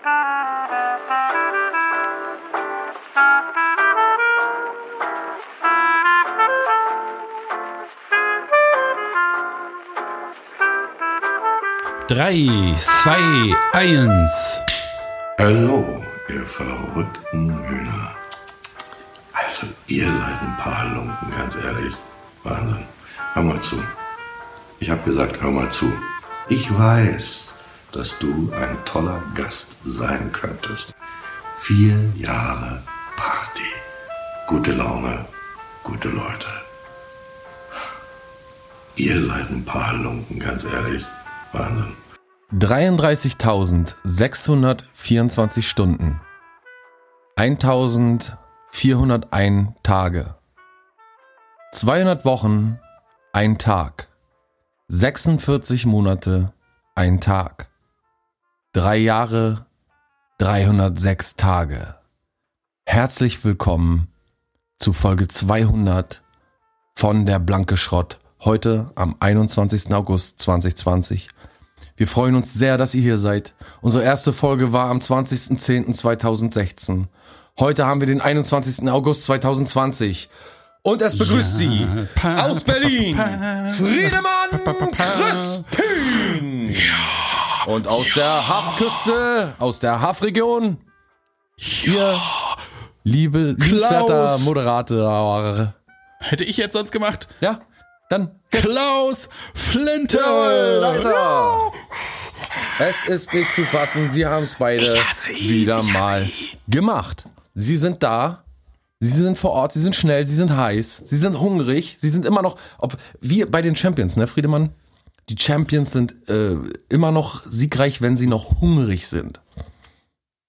Drei, zwei, eins. Hallo, ihr verrückten Hühner. Also, ihr seid ein paar Lumpen, ganz ehrlich. Wahnsinn. Hör mal zu. Ich hab gesagt, hör mal zu. Ich weiß, dass du ein toller Gast sein könntest. Vier Jahre Party. Gute Laune, gute Leute. Ihr seid ein paar Lumpen, ganz ehrlich. Wahnsinn. 33.624 Stunden. 1401 Tage. 200 Wochen, ein Tag. 46 Monate, ein Tag. Drei Jahre, 306 Tage. Herzlich willkommen zu Folge 200 von der Blanke Schrott. Heute am 21. August 2020. Wir freuen uns sehr, dass ihr hier seid. Unsere erste Folge war am 20.10.2016. Heute haben wir den 21. August 2020. Und es begrüßt Ja, sie pa, aus Berlin, pa, Friedemann pa, pa, pa, pa. Und aus der Hafküste, aus der Hafregion, ihr liebe, liebenswerter Moderator. Hätte ich jetzt sonst gemacht. Ja, dann Klaus Flinte. Jawohl, da ist er. Es ist nicht zu fassen, sie haben es beide ihn, wieder mal gemacht. Sie sind da, sie sind vor Ort, sie sind schnell, sie sind heiß, sie sind hungrig, sie sind immer noch, ob wie bei den Champions, ne, Friedemann? Die Champions sind äh, immer noch siegreich, wenn sie noch hungrig sind.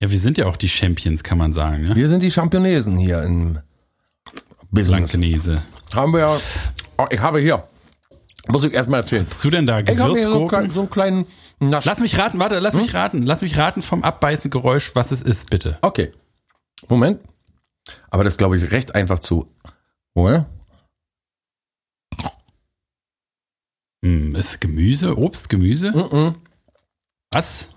Ja, wir sind ja auch die Champions, kann man sagen. Ne? Wir sind die Championesen hier im Business. Blankenese. Haben wir ja, oh, ich habe hier, muss ich erstmal erzählen. Was hast du denn da? Ich habe hier so, klein- so einen kleinen Nasch. Lass mich raten, warte, lass Hm? mich raten. Lass mich raten vom Abbeißen Geräusch, was es ist, bitte. Okay. Moment. Aber das glaube ich recht einfach zu. Moment. Hm, ist Gemüse, Obst, Gemüse? Mm Was?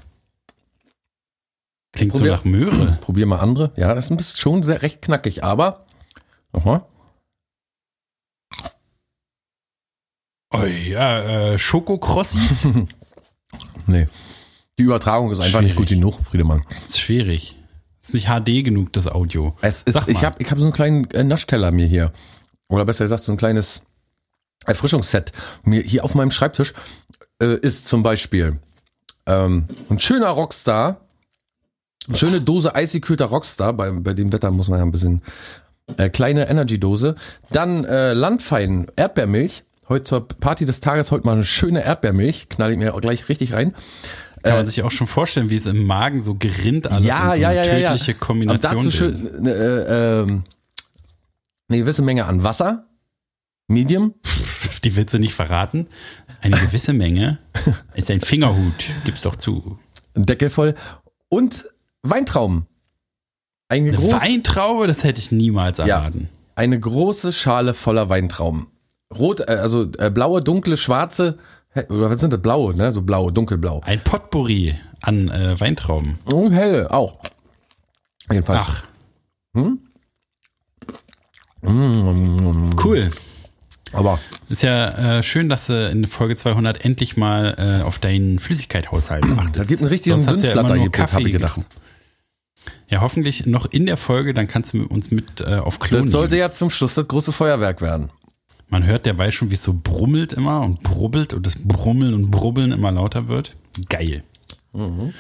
Klingt Probier- so nach Möhre. Probier mal andere. Ja, das ist schon sehr recht knackig, aber. Nochmal. Oh ja, äh, Schokokrossis? Nee. Die Übertragung ist einfach nicht gut Schwierig. genug, Friedemann. ist schwierig. Ist nicht HD genug, das Audio. Es ist, ich habe ich hab so einen kleinen äh, Naschteller mir hier. Oder besser gesagt, so ein kleines Erfrischungsset. Mir hier auf meinem Schreibtisch äh, ist zum Beispiel ähm, ein schöner Rockstar. Eine schöne Dose eisgekühlter Rockstar. Bei, bei dem Wetter muss man ja ein bisschen äh, kleine Energy-Dose. Dann äh, Landfein Erdbeermilch. Heute zur Party des Tages heute mal eine schöne Erdbeermilch. Knall ich mir auch gleich richtig rein. Kann man sich auch schon vorstellen, wie es im Magen so gerinnt alles Äh, ja, so ja, ja, ja, ja. tödliche Und Kombination. dazu schön, äh, äh, ähm, eine gewisse Menge an Wasser. Medium. Die willst du nicht verraten? Eine gewisse Menge ist ein Fingerhut, gib's doch zu. Deckel voll. Und Weintrauben. Eine, Eine groß, Weintraube, das hätte ich niemals Ja. erraten. eine große Schale voller Weintrauben. Rot, äh, also äh, blaue, dunkle, schwarze, oder was sind das? Blaue, ne? So blau, dunkelblau. Ein Potpourri an äh, Weintrauben. Und helle auch. Jedenfalls. Ach, Mm, cool. Aber Ist ja äh, schön, dass du in Folge 200 endlich mal äh, auf deinen Flüssigkeitshaushalt achtest. da gibt einen richtigen ja Dünnflatter hier, Kaffee habe ich gedacht. Ja, hoffentlich noch in der Folge, dann kannst du mit uns mit äh, auf Klo Das sollte nehmen. ja zum Schluss das große Feuerwerk werden. Man hört derweil schon, wie es so brummelt immer und brubbelt und das Brummeln und Brubbeln immer lauter wird. Geil. Mhm.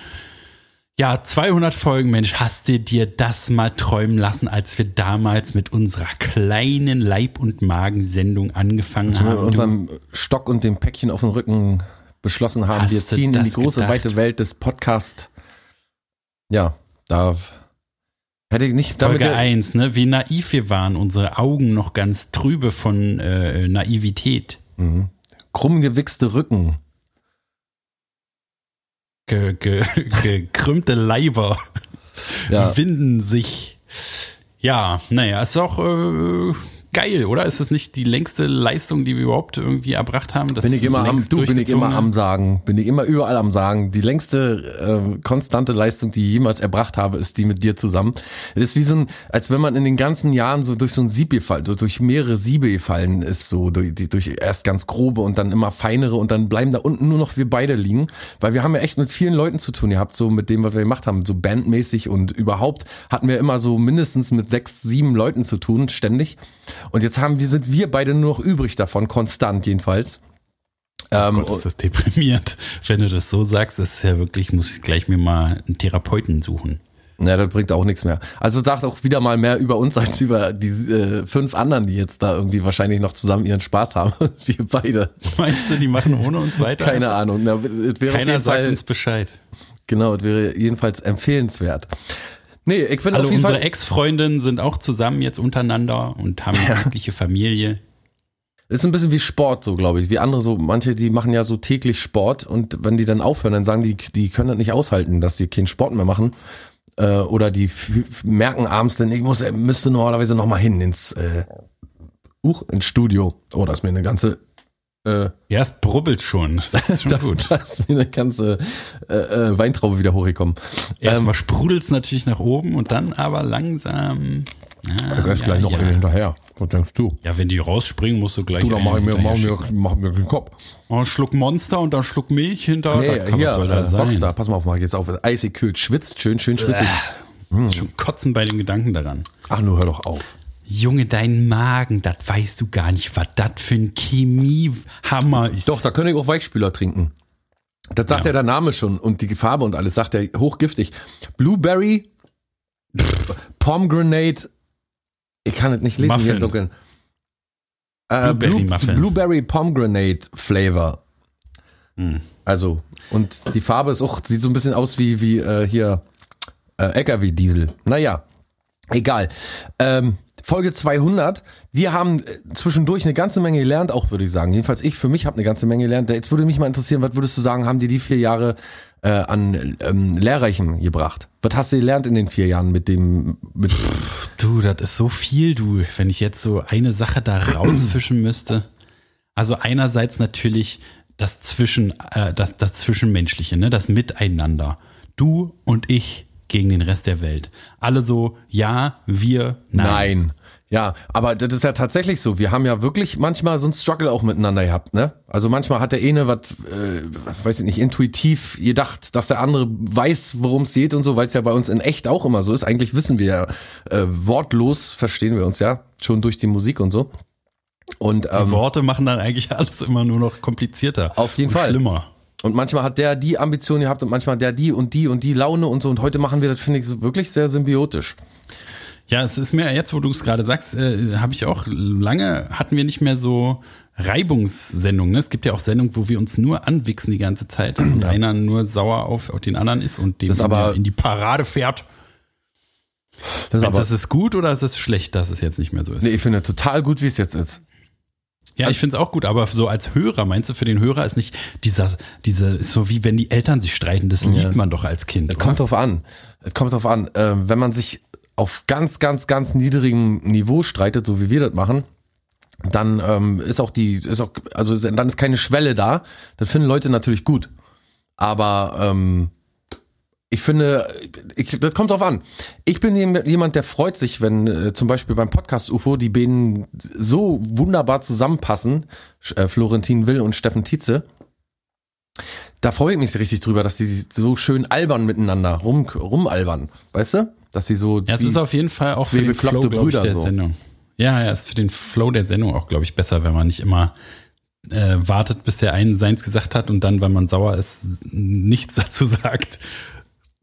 Ja, 200 Folgen, Mensch, hast du dir das mal träumen lassen, als wir damals mit unserer kleinen Leib- und Magensendung angefangen Als wir mit haben? unserem Stock und dem Päckchen auf dem Rücken beschlossen haben, wir ziehen in die große, gedacht? weite Welt des Podcasts. Ja, da hätte ich nicht damit. Folge 1, ne? Wie naiv wir waren, unsere Augen noch ganz trübe von äh, Naivität. krumm gewichste Rücken. Ge ge gekrümmte Leiber Ja. winden sich. Ja, naja, ist auch äh, geil, oder? Ist das nicht die längste Leistung, die wir überhaupt irgendwie erbracht haben? Das bin ich immer am, du bin ich immer am sagen, bin ich immer überall am sagen. Die längste äh, konstante Leistung, die ich jemals erbracht habe, ist die mit dir zusammen. Das ist wie so ein, als wenn man in den ganzen Jahren so durch so ein Sieb gefallen, so durch mehrere Siebe gefallen ist, so durch, durch erst ganz grobe und dann immer feinere und dann bleiben da unten nur noch wir beide liegen, weil wir haben ja echt mit vielen Leuten zu tun gehabt, so mit dem, was wir gemacht haben, so bandmäßig und überhaupt hatten wir immer so mindestens mit sechs, sieben Leuten zu tun, ständig. Und jetzt haben wir, sind wir beide nur noch übrig davon, konstant jedenfalls. Ähm, Gott, ist das deprimierend. Wenn du das so sagst, ist es ja wirklich, muss ich gleich mir mal einen Therapeuten suchen. Ja, das bringt auch nichts mehr. Also sagt auch wieder mal mehr über uns als über die äh, fünf anderen, die jetzt da irgendwie wahrscheinlich noch zusammen ihren Spaß haben. Wir beide. Meinst du, die machen ohne uns weiter? Keine Ahnung. Na, Keiner sagt Fall, uns Bescheid. genau, es wäre jedenfalls empfehlenswert. Nee, ich bin Alle auf jeden unsere Fall. Ex-Freundinnen sind auch zusammen jetzt untereinander und haben eine glückliche Familie. Das ist ein bisschen wie Sport, so glaube ich. Wie andere so, manche, die machen ja so täglich Sport und wenn die dann aufhören, dann sagen die, die können das nicht aushalten, dass sie keinen Sport mehr machen. Äh, oder die merken abends dann, ich muss, äh, müsste normalerweise noch mal hin ins, äh, Uch, ins Studio. Oh, da ist mir eine ganze, äh, Ja, es brubbelt schon. Das ist schon gut. da ist mir eine ganze äh, äh, Weintraube wieder hochgekommen. Ähm, Erstmal sprudelt's natürlich nach oben und dann aber langsam. Ah, erst ja, gleich noch ja. eine hinterher. Was denkst du? Ja, wenn die rausspringen, musst du gleich. Du, dann mach ich mir, mach mir, mach mir den Kopf. Oh, einen Schluck Monster und dann Schluck Milch hinter. Nee, Da kann- hier, soll das äh, sein? Rockstar, pass mal auf, mach jetzt auf. Eisig kühlt, schwitzt, schön, schön schwitzig. Ist Schon kotzen bei dem Gedanken daran. Ach, nur hör doch auf. Junge, dein Magen, das weißt du gar nicht, was das für ein Chemiehammer ist. Doch, da könnte ich auch Weichspüler trinken. Das sagt ja. der Name schon und die Farbe und alles sagt er hochgiftig. Blueberry, Pomegranate, ich kann es nicht lesen hier Muffin. Dunkeln. Äh, Blueberry Blue. Blueberry Pomegranate Flavor. Hm. Also, und die Farbe ist auch, sieht so ein bisschen aus wie, wie äh, hier äh, LKW-Diesel. Naja, egal. Ähm, Folge 200. Wir haben äh, zwischendurch eine ganze Menge gelernt, auch würde ich sagen. Jedenfalls ich für mich habe eine ganze Menge gelernt. Jetzt würde mich mal interessieren, was würdest du sagen, haben dir die vier Jahre äh, an ähm, Lehrreichen gebracht? Was hast du gelernt in den vier Jahren mit dem, mit, Du, das ist so viel, du. Wenn ich jetzt so eine Sache da rausfischen müsste. Also einerseits natürlich das Zwischen, äh, das, das Zwischenmenschliche, ne, das Miteinander. Du und ich gegen den Rest der Welt. Alle so, ja, wir, nein. Nein. Ja, aber das ist ja tatsächlich so. Wir haben ja wirklich manchmal so ein Struggle auch miteinander gehabt, ne? Also manchmal hat der eine was, äh, weiß ich nicht, intuitiv gedacht, dass der andere weiß, worum es geht und so, weil es ja bei uns in echt auch immer so ist. Eigentlich wissen wir ja, äh, wortlos verstehen wir uns ja, schon durch die Musik und so. Und Die ähm, Worte machen dann eigentlich alles immer nur noch komplizierter. Auf jeden Fall. Schlimmer. Und manchmal hat der die Ambition gehabt und manchmal der die und die und die Laune und so. Und heute machen wir das, finde ich, wirklich sehr symbiotisch. Ja, es ist mir jetzt, wo du es gerade sagst, äh, habe ich auch lange hatten wir nicht mehr so Reibungssendungen. Ne? Es gibt ja auch Sendungen, wo wir uns nur anwichsen die ganze Zeit und einer nur sauer auf, auf den anderen ist und dem aber- in die Parade fährt. Das ist aber, ist es gut oder ist es schlecht, dass es jetzt nicht mehr so ist? nee, ich finde total gut, wie es jetzt ist. Ja, ich finde es auch gut, aber so als Hörer, meinst du, für den Hörer ist nicht dieser, diese, ist so wie wenn die Eltern sich streiten, das liebt man doch als Kind. Es kommt drauf an. Es kommt drauf an. Äh, wenn man sich auf ganz, ganz, ganz niedrigem Niveau streitet, so wie wir das machen, dann ähm, ist auch die, ist auch, also ist- dann ist keine Schwelle da. Das finden Leute natürlich gut. Aber ähm, ich finde, ich, das kommt drauf an. Ich bin jem- jemand, der freut sich, wenn äh, zum Beispiel beim Podcast UFO die beiden so wunderbar zusammenpassen, äh, Florentin Will und Steffen Tietze. Da freue ich mich richtig drüber, dass die so schön albern miteinander rum, rumalbern. Weißt du? Dass sie so. Ja, es ist auf jeden Fall auch zwei für den bekloppte Flow, ich, Brüder der so. Sendung. Ja, ja, ist für den Flow der Sendung auch, glaube ich, besser, wenn man nicht immer äh, wartet, bis der einen seins gesagt hat und dann, wenn man sauer ist, nichts dazu sagt.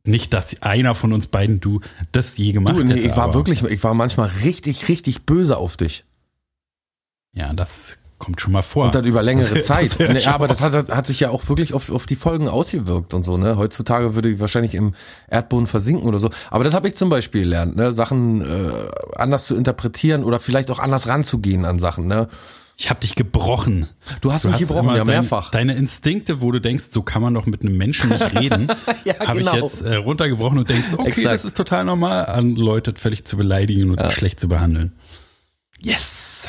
Nicht, dass einer von uns beiden du das je gemacht du, nee, hätte, ich war wirklich, ich war manchmal richtig, richtig böse auf dich. Ja, das kommt schon mal vor. Und dann über längere Zeit. das nee, aber das hat, hat sich ja auch wirklich auf, auf die Folgen ausgewirkt und so, ne? Heutzutage würde ich wahrscheinlich im Erdboden versinken oder so. Aber das habe ich zum Beispiel gelernt, ne? Sachen äh, anders zu interpretieren oder vielleicht auch anders ranzugehen an Sachen, ne? Ich habe dich gebrochen. Du hast Du mich hast gebrochen, ja, dein- mehrfach. Deine Instinkte, wo du denkst, so kann man doch mit einem Menschen nicht reden, Ja, habe genau. ich jetzt äh, runtergebrochen und denkst, okay, Exakt. das ist total normal, an Leute völlig zu beleidigen und schlecht zu behandeln. Yes!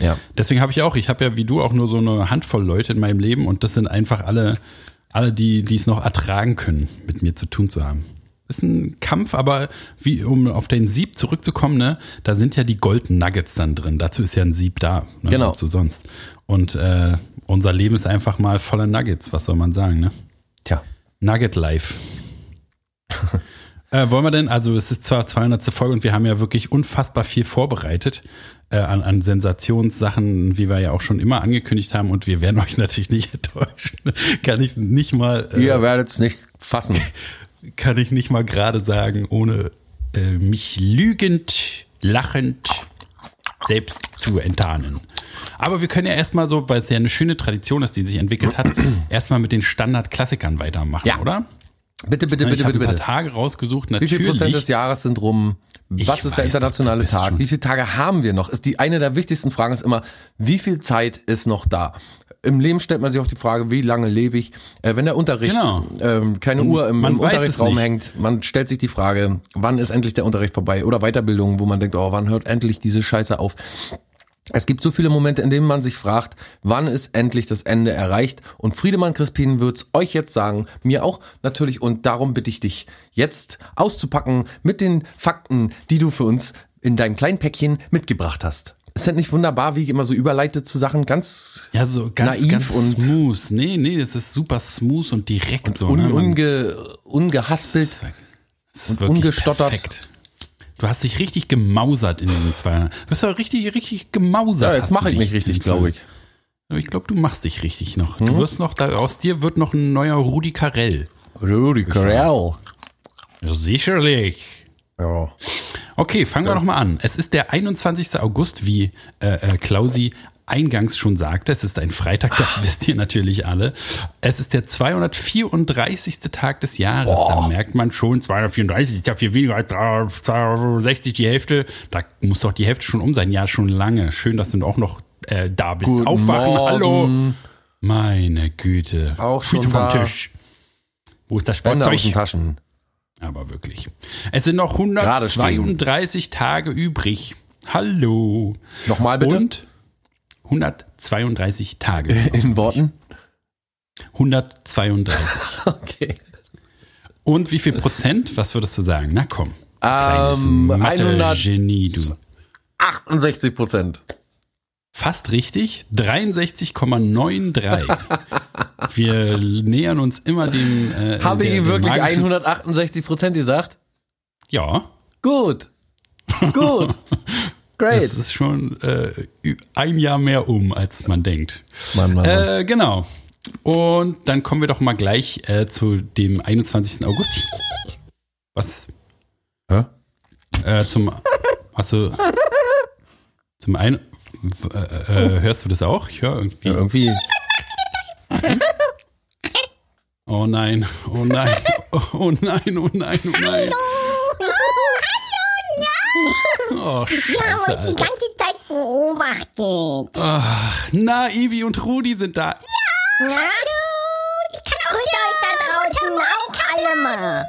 Ja. Deswegen habe ich auch, ich habe ja wie du auch nur so eine Handvoll Leute in meinem Leben und das sind einfach alle, alle, die, die es noch ertragen können, mit mir zu tun zu haben. Ist ein Kampf, aber wie, um auf den Sieb zurückzukommen, ne, da sind ja die Golden Nuggets dann drin. Dazu ist ja ein Sieb da. Ne, Genau. Wozu sonst. Und äh, unser Leben ist einfach mal voller Nuggets, was soll man sagen, ne? Tja. Nugget Life. äh, wollen wir denn, also es ist zwar 200. Folge und wir haben ja wirklich unfassbar viel vorbereitet äh, an, an Sensationssachen, wie wir ja auch schon immer angekündigt haben und wir werden euch natürlich nicht enttäuschen. Kann ich nicht mal, äh, Ihr werdet es nicht fassen. kann ich nicht mal gerade sagen, ohne äh, mich lügend, lachend selbst zu enttarnen. Aber wir können ja erstmal so, weil es ja eine schöne Tradition ist, die sich entwickelt hat, erstmal mit den Standard-Klassikern weitermachen, Ja. oder? Bitte, bitte, ich bitte, bitte, ein paar bitte. Tage rausgesucht, Wie natürlich. viel Prozent des Jahres sind rum? Ich Was ist der internationale Tag? Wie viele Tage haben wir noch? Ist die eine der wichtigsten Fragen ist immer, wie viel Zeit ist noch da? Im Leben stellt man sich auch die Frage, wie lange lebe ich? Äh, wenn der Unterricht Genau. ähm, keine Uhr im, im Unterrichtsraum hängt, man stellt sich die Frage, wann ist endlich der Unterricht vorbei? Oder Weiterbildung, wo man denkt, oh, wann hört endlich diese Scheiße auf? Es gibt so viele Momente, in denen man sich fragt, wann ist endlich das Ende erreicht? Und Friedemann Crispin wird's euch jetzt sagen, mir auch natürlich. Und darum bitte ich dich, jetzt auszupacken mit den Fakten, die du für uns in deinem kleinen Päckchen mitgebracht hast. Ist das nicht wunderbar, wie ich immer so überleite zu Sachen? Ganz Ja, so ganz, naiv ganz und- smooth. Nee, nee, das ist super smooth und direkt so. un, ne? Unge, ungehaspelt. das ist und ungestottert. Perfekt. Du hast dich richtig gemausert in den zwei. Du hast doch richtig, richtig gemausert. Ja, jetzt mache ich mich richtig, glaube ich. Aber Ich glaube, du machst dich richtig noch. Du wirst noch, da, aus dir wird noch ein neuer Rudi Carell. Rudi Carell. Sicherlich. Ja. Okay, fangen wir doch mal an. Es ist der 21. August, wie äh, äh, Klausi eingangs schon sagte. Es ist ein Freitag, das wisst ihr natürlich alle. Es ist der 234. Tag des Jahres. Da merkt man schon, 234 ist ja viel weniger als 260 die Hälfte. Da muss doch die Hälfte schon um sein. Ja, schon lange. Schön, dass du auch noch äh, da bist. Guten Aufwachen, Morgen. hallo. Meine Güte. Auch Füße schon vom da. Tisch. Wo ist das Hände aus den Sportzeug? Taschen. Aber wirklich. Es sind noch Gerade stehen. 132 Tage übrig. Hallo. Nochmal bitte. Und 132 Tage. In Worten? 132. Okay. Und wie viel Prozent? Was würdest du sagen? Na komm. Ähm, 100 Genie, du. 68 Prozent. Fast richtig. 63,93. Wir nähern uns immer dem. Äh, Habe ich wirklich magischen- 168 Prozent gesagt? Ja. Gut. Gut. Great. Das ist schon äh, ein Jahr mehr um, als man denkt. Mann, Mann, Mann. Äh, genau. Und dann kommen wir doch mal gleich äh, zu dem 21. August. Was? Hä? Äh, zum. Achso. Zum einen. Äh, äh, hörst du das auch? Ich höre irgendwie. Ja, irgendwie. Oh nein, oh nein, oh nein, oh nein, oh nein. Oh, Ja, scheiße, heute die ganze Zeit beobachtet. Ach, na, Ivi und Rudi sind da. Ja? Ich kann auch Grüßt euch da draußen auch alle mal.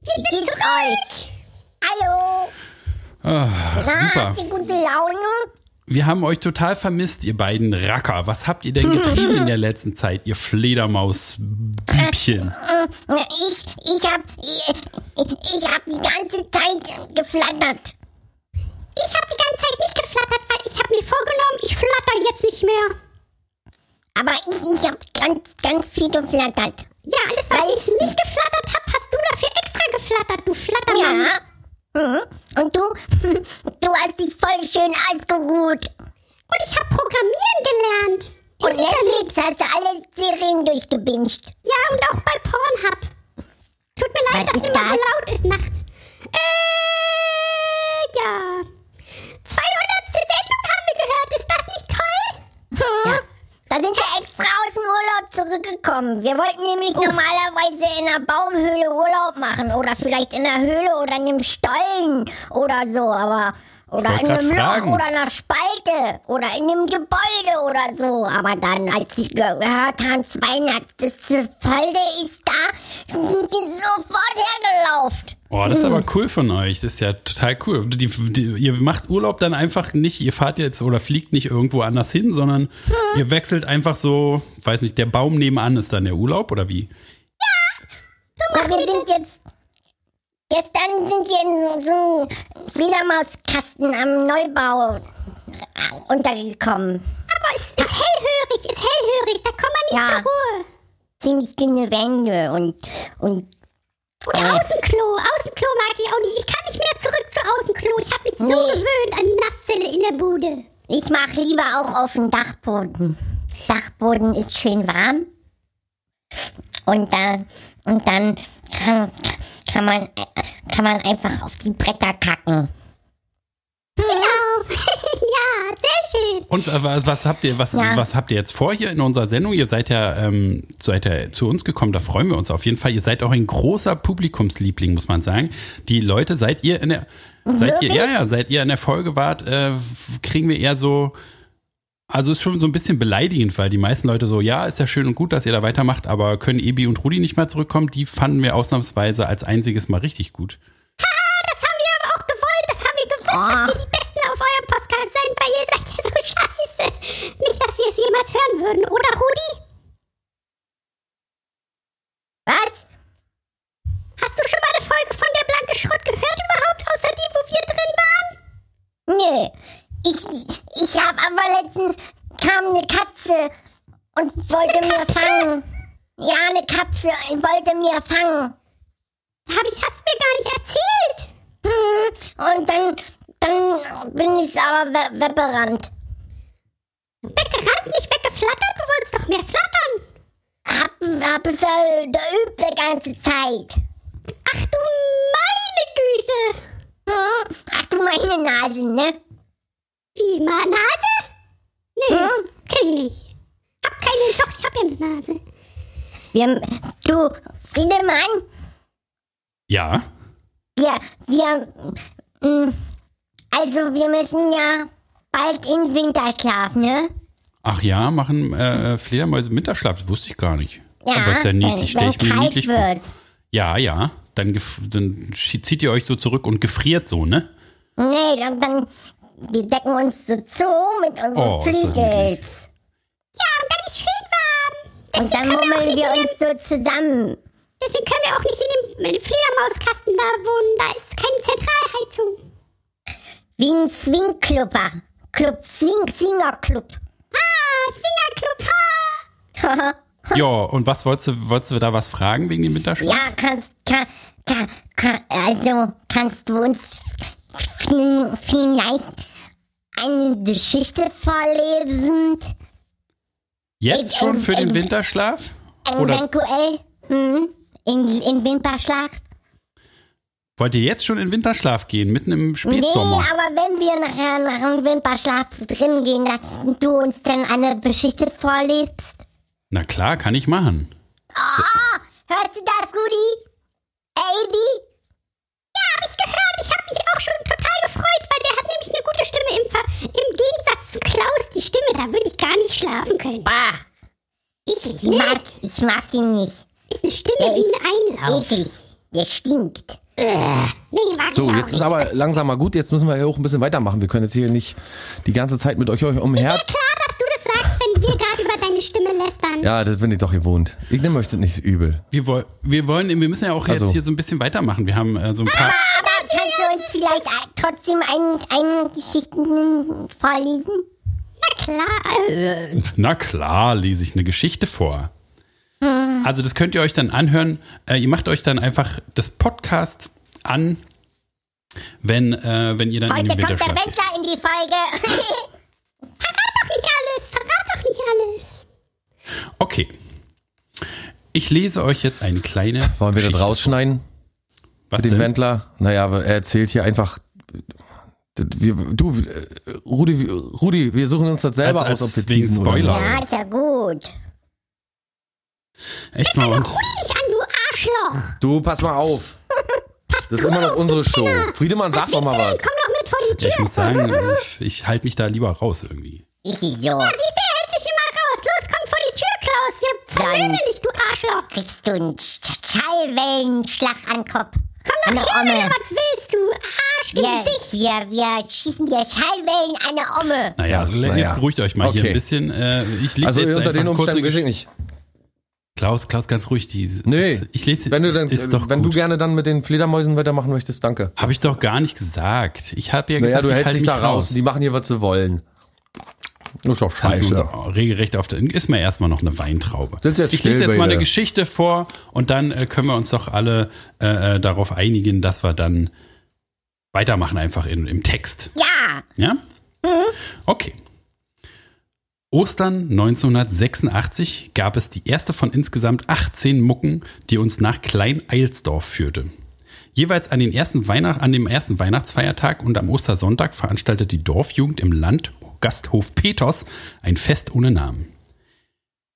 Wie geht's euch? Hallo? Ah, Na, super. habt ihr gute Laune? Wir haben euch total vermisst, ihr beiden Racker. Was habt ihr denn getrieben in der letzten Zeit, ihr Fledermaus-Bübchen? Ich, ich hab, ich, ich hab die ganze Zeit geflattert. Ich habe die ganze Zeit nicht geflattert, weil ich habe mir vorgenommen, ich flatter jetzt nicht mehr. Aber ich, ich hab ganz, ganz viel geflattert. Ja, alles, was ich nicht geflattert habe, hast du dafür extra geflattert, du Flattermann. Ja. Mhm. Und du, du hast dich voll schön ausgeruht. Und ich habe Programmieren gelernt. Im Und Netflix hast du alle Serien durchgebinged. Ja, und auch bei Pornhub. Tut mir leid, Was dass immer so das? laut ist nachts. Äh, ja. 200. Sendung haben wir gehört. Ist das nicht toll? Ja. Da sind wir extra aus dem Urlaub zurückgekommen. Wir wollten nämlich normalerweise in einer Baumhöhle Urlaub machen. Oder vielleicht in einer Höhle oder in einem Stollen oder so. Aber. Oder in einem grad Loch fragen. oder einer Spalte oder in einem Gebäude oder so. Aber dann, als ich gehört habe, 200. Folge ist da, sind die sofort hergelaufen. Oh, das ist aber cool von euch. Das ist ja total cool. Die, die, ihr macht Urlaub dann einfach nicht, ihr fahrt jetzt oder fliegt nicht irgendwo anders hin, sondern ihr wechselt einfach so, weiß nicht, der Baum nebenan ist dann der Urlaub oder wie? Aber wir sind jetzt. Gestern sind wir in so einem Fledermauskasten am Neubau äh, untergekommen. Aber es ist hellhörig, ist hellhörig, da kommt man nicht Ja. zur Ruhe. Ziemlich dünne Wände und. und Und Äh. Außenklo, Außenklo mag ich auch nicht. Ich kann nicht mehr zurück zu Außenklo. Ich habe mich so Nee. gewöhnt an die Nasszelle in der Bude. ich mache lieber auch auf dem Dachboden. Dachboden ist schön warm. Und dann, und dann kann, kann, man, kann man einfach auf die Bretter kacken. Genau. sehr schön. Und äh, was, was habt ihr, was, Ja. was habt ihr jetzt vor hier in unserer Sendung? Ihr seid ja, ähm, seid ja zu uns gekommen, da freuen wir uns auf jeden Fall. Ihr seid auch ein großer Publikumsliebling, muss man sagen. Die Leute, seid ihr in der, seid ihr, ja, ja, seit ihr in der Folge wart, äh, kriegen wir eher so, also ist schon so ein bisschen beleidigend, weil die meisten Leute so, ja, ist ja schön und gut, dass ihr da weitermacht, aber können Ebi und Rudi nicht mehr zurückkommen? Die fanden wir ausnahmsweise als einziges Mal richtig gut. Das haben wir aber auch gewollt. Das haben wir gewollt, Oh. dass die wir es jemals hören würden, oder Rudi? Was? Hast du schon mal eine Folge von der Blanke Schrott gehört überhaupt, außer die, wo wir drin waren? Nö. Ich, ich habe aber letztens kam eine Katze und wollte mir fangen. Ja, eine Katze wollte mir fangen. Hab ich, hast du mir gar nicht erzählt. Hm, Und dann, dann bin ich aber we weggerannt. Weggerannt, nicht weggeflattert? Du wolltest doch mehr flattern. Hab es ja geübt die ganze Zeit. Ach du meine Güte. Hm? Ach du meine Nase, ne? Wie, mal Nase? Nö, Hm? kenn ich nicht. Hab keine, doch, ich hab ja eine Nase. Wir, du, Friedemann, Ja, wir, wir, mm, also wir müssen ja bald in Winterschlaf, ne? ach ja, machen äh, Fledermäuse Winterschlaf, das wusste ich gar nicht. Ja, aber ist ja niedlich, stell wenn ich mir niedlich vor. wird. Ja, ja. Dann, gef- dann zieht ihr euch so zurück und gefriert so, ne? Nee, dann, dann, wir decken uns so zu mit unseren Oh, Flügels. Ja, und dann ist schön warm. Und dann wir mummeln wir in uns so zusammen. Deswegen können wir auch nicht in dem, in dem Fledermauskasten da wohnen. Da ist keine Zentralheizung. Wie ein Swingclubber. Club, Swing, Swingerclub. Ah, Swingerclub. Ah. Ja, und was wolltest du, wolltest du da was fragen wegen dem Winterschlaf? ja, kannst, kann, kann, kann, also kannst du uns viel- vielleicht eine Geschichte vorlesen? Jetzt schon für den Winterschlaf? Oder Eventuell, hm, in, in Winterschlaf? wollt ihr jetzt schon in Winterschlaf gehen, mitten im Nee, Spätsommer? aber wenn wir nachher nach dem Winterschlaf drin gehen, dass du uns dann eine Geschichte vorliest. Na klar, kann ich machen. Ah, hörst du das, Rudi? Amy? Hab ich gehört. Ich habe mich auch schon total gefreut, weil der hat nämlich eine gute Stimme im, Ver im Gegensatz zu Klaus. Die Stimme, da würde ich gar nicht schlafen können. Bah, Eklig, ich ne? mag, ich mag ihn nicht. Ist eine Stimme Der wie ein Einlauf. Eklig, der stinkt. Nee, mag So, ich auch jetzt ist aber langsam mal gut. Jetzt müssen wir ja auch ein bisschen weitermachen. Wir können jetzt hier nicht die ganze Zeit mit euch umher. Lästern. Ja, das bin ich doch gewohnt. Ich nehme euch das nicht übel. Wir, woll, wir wollen, wir müssen ja auch Also. jetzt hier so ein bisschen weitermachen. Wir haben äh, so ein paar. Aber kannst du uns vielleicht trotzdem einen, einen Geschichten vorlesen? Na klar. Na klar, lese ich eine Geschichte vor. Also das könnt ihr euch dann anhören. Äh, ihr macht euch dann einfach das Podcast an, wenn, äh, wenn ihr dann in Heute den kommt der. Wendler in die Folge. verrat doch nicht alles. Verrat doch nicht alles. Okay. Ich lese euch jetzt eine kleine. Wollen wir das rausschneiden? Was Mit dem denn? Wendler? Naja, er erzählt hier einfach. Wir, du, Rudi, Rudi, wir suchen uns das selber Als- aus, ob wir oder Spoiler. nicht. ja, ist ja gut. Echt mal. Rudi dich an, du Arschloch. Du, pass mal auf. Das ist immer noch unsere Show. Friedemann, sag doch mal was. Komm doch mit vor die Tür. Ja, ich muss sagen, ich, ich halte mich da lieber raus irgendwie. Ich so. Siehst Sonst- dich, du Arschloch. Kriegst du einen Sch- Schallwellenschlag an den Kopf. Komm Eine Omme. Was willst du? Arschgesicht. Wir, wir, wir schießen dir Schallwellen an eine Omme. Naja, Ja, jetzt naja. beruhigt euch mal hier Okay. ein bisschen. Äh, ich lese Also jetzt unter den Umständen weiß ich Gesch- nicht. Klaus, Klaus, ganz ruhig. Die, Nee, ich lese. wenn du dann, ist doch wenn du gerne dann mit den Fledermäusen weitermachen möchtest, danke. Habe ich doch gar nicht gesagt. Ich habe ja Naja, gesagt, du hältst dich da raus. Die machen hier, was sie wollen. Das ist doch scheiße. uns regelrecht auf der, ist mir erstmal noch eine Weintraube. Das ist jetzt ich lese jetzt mal eine Geschichte vor und dann äh, können wir uns doch alle äh, äh, darauf einigen, dass wir dann weitermachen einfach in, im Text. Ja. Ja? Okay. Ostern 1986 gab es die erste von insgesamt 18 Mucken, die uns nach Klein-Eilsdorf führte. Jeweils an, den ersten Weihnacht, an dem ersten Weihnachtsfeiertag und am Ostersonntag veranstaltet die Dorfjugend im Landgasthof Peters ein Fest ohne Namen.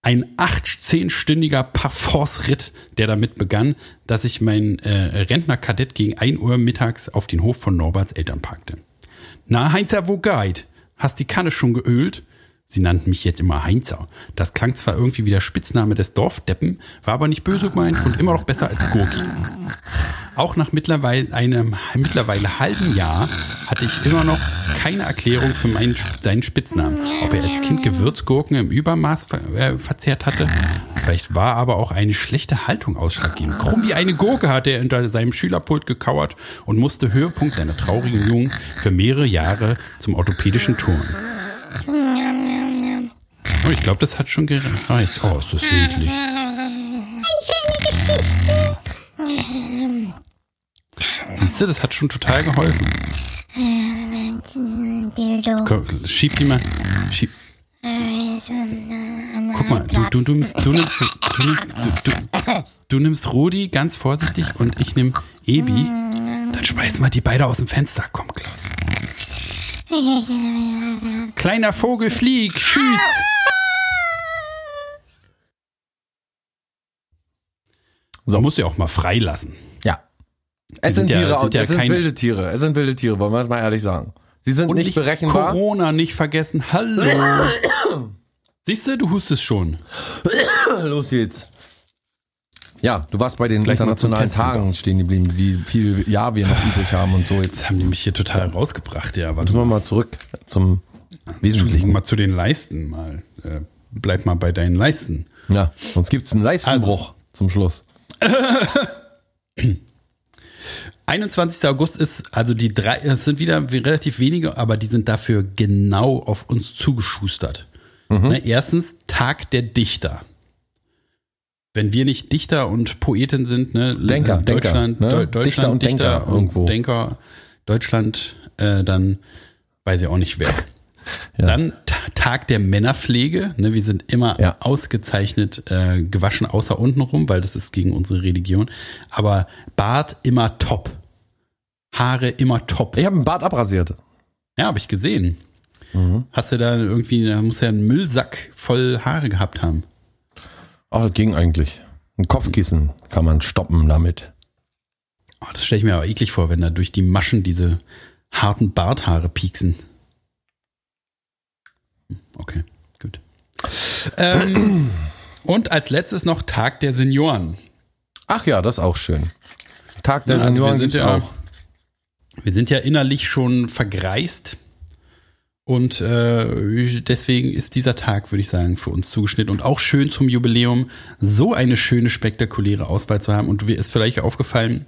Ein acht, zehnstündiger Parforce-Ritt, der damit begann, dass ich mein äh, Rentnerkadett gegen 1 Uhr mittags auf den Hof von Norberts Eltern parkte. Na, Heinzer, wo geht? Hast die Kanne schon geölt? Sie nannten mich jetzt immer Heinzer. Das klang zwar irgendwie wie der Spitzname des Dorfdeppen, war aber nicht böse gemeint und immer noch besser als Gurki. Auch nach mittlerweile einem mittlerweile halben Jahr hatte ich immer noch keine Erklärung für meinen, seinen Spitznamen. Ob er als Kind Gewürzgurken im Übermaß ver, äh, verzehrt hatte. Vielleicht war aber auch eine schlechte Haltung ausschlaggebend. Krumm wie eine Gurke hatte er unter seinem Schülerpult gekauert und musste Höhepunkt seiner traurigen Jugend für mehrere Jahre zum orthopädischen Turnen. Oh, ich glaube, das hat schon gereicht. Oh, ist das niedlich. Siehst du, das hat schon total geholfen. Komm, schieb die mal. Schieb. Guck mal, du, du, du, nimmst, du nimmst, du, nimmst, du, du, du nimmst Rudi ganz vorsichtig und ich nehme Ebi. Dann schmeißen wir die beide aus dem Fenster. Komm, Klaus. Kleiner Vogel, flieg, tschüss. So muss ja auch mal freilassen. Ja. Es sind sind, ja- Tiere, sind ja es sind wilde Tiere. Es sind wilde Tiere, wollen wir es mal ehrlich sagen. Sie sind Und nicht berechenbar. Corona nicht vergessen. Hallo. Siehst du, du hustest schon. Los geht's. Ja, du warst bei den Gleich internationalen. Tagen stehen geblieben, wie viel Jahr wir noch übrig haben und so. Jetzt Jetzt haben die mich hier total rausgebracht, ja. Warte müssen wir mal zurück zum Wesentlichen. mal zu den Leisten mal. Äh, bleib mal bei deinen Leisten. Ja, sonst gibt's einen Leistenbruch zum Schluss. 21. August ist, also die drei, es sind wieder relativ wenige, aber die sind dafür genau auf uns zugeschustert. Mhm. Ne, erstens, Tag der Dichter. Wenn wir nicht Dichter und Poeten sind, ne, Denker, äh, Deutschland, Denker, ne? Deu- Deutschland, Dichter und Denker irgendwo. Denker, Deutschland, äh, dann weiß ich auch nicht wer. Ja. Dann Ta- Tag der Männerpflege. Ne, wir sind immer Ja. ausgezeichnet äh, gewaschen, außer untenrum, weil das ist gegen unsere Religion. Aber Bart immer top. Haare immer top. Ich habe einen Bart abrasiert. Ja, habe ich gesehen. Hast du da irgendwie, da muss ja einen Müllsack voll Haare gehabt haben. Oh, das ging eigentlich. Ein Kopfkissen kann man stoppen damit. Oh, das stelle ich mir aber eklig vor, wenn da durch die Maschen diese harten Barthaare pieksen. Okay, gut. Ähm, und als letztes noch Tag der Senioren. Ach ja, das ist auch schön. Tag der Ja, also Senioren wir sind ja, auch. Wir sind ja innerlich schon vergreist. Und äh, deswegen ist dieser Tag, würde ich sagen, für uns zugeschnitten und auch schön zum Jubiläum, so eine schöne, spektakuläre Auswahl zu haben. Und mir ist vielleicht aufgefallen,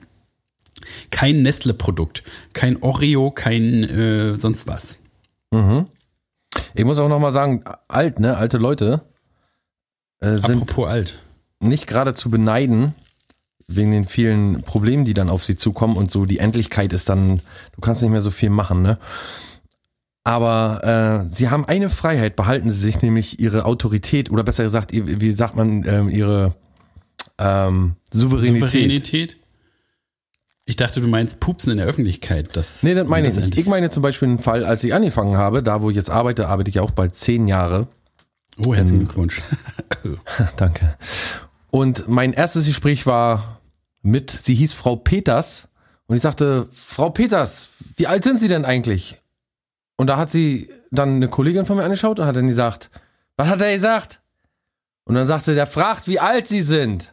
kein Nestle-Produkt, kein Oreo, kein äh, sonst was. Mhm. Ich muss auch noch mal sagen, alt, ne, alte Leute äh, sind Apropos alt. nicht gerade zu beneiden wegen den vielen Problemen, die dann auf sie zukommen und so die Endlichkeit ist dann, du kannst nicht mehr so viel machen, ne? Aber äh, sie haben eine Freiheit, behalten sie sich nämlich ihre Autorität oder besser gesagt, wie sagt man, ähm, ihre ähm, Souveränität. Souveränität. Ich dachte, du meinst Pupsen in der Öffentlichkeit. Das, Nee, das meine ich nicht. Ich meine zum Beispiel einen Fall, als ich angefangen habe, da wo ich jetzt arbeite, arbeite ich auch bald zehn Jahre. Oh, herzlichen Glückwunsch. Danke. Und mein erstes Gespräch war mit, sie hieß Frau Peters. Und ich sagte, Frau Peters, wie alt sind Sie denn eigentlich? Und da hat sie dann eine Kollegin von mir angeschaut und hat dann gesagt, was hat er gesagt? Und dann sagte der fragt, wie alt Sie sind.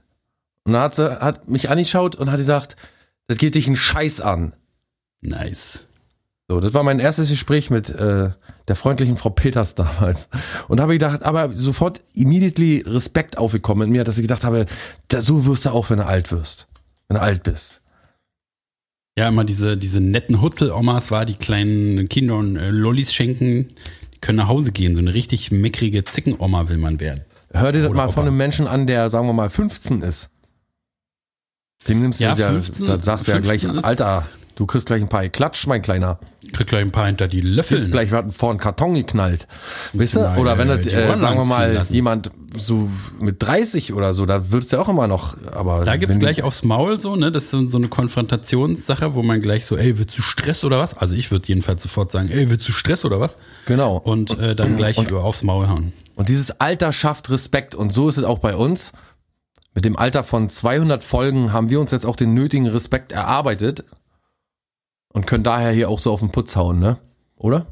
Und dann hat sie hat mich angeschaut und hat gesagt, Das geht dich einen Scheiß an. Nice. So, das war mein erstes Gespräch mit äh, der freundlichen Frau Peters damals. Und habe ich gedacht, aber sofort immediately Respekt aufgekommen in mir, dass ich gedacht habe, da, so wirst du auch, wenn du alt wirst. Wenn du alt bist. Ja, immer diese, diese netten Hutzel-Omas war, die kleinen Kindern äh, Lollis schenken, die können nach Hause gehen. So eine richtig meckrige Zickenoma will man werden. Hör dir das Oder mal von Opa. einem Menschen an, der, sagen wir mal, 15 ist. Dem nimmst Ja, du ja, 15 da sagst du ja gleich, 15 ist- Alter, du kriegst gleich ein paar Klatsch, mein Kleiner. Krieg gleich ein paar hinter die Löffeln. Gleich wird vor einen Karton geknallt. Weißt du? Oder wenn das, äh, sagen wir mal, jemand so mit 30 oder so, da wird's ja auch immer noch, aber. Da gibt's gleich aufs Maul so, ne? Das ist so eine Konfrontationssache, wo man gleich so, ey, willst du Stress oder was? Also ich würde jedenfalls sofort sagen, ey, willst du Stress oder was? Genau. Und äh, dann gleich aufs Maul hauen. Und dieses Alter schafft Respekt und so ist es auch bei uns. Mit dem Alter von 200 Folgen haben wir uns jetzt auch den nötigen Respekt erarbeitet und können daher hier auch so auf den Putz hauen, ne? Oder?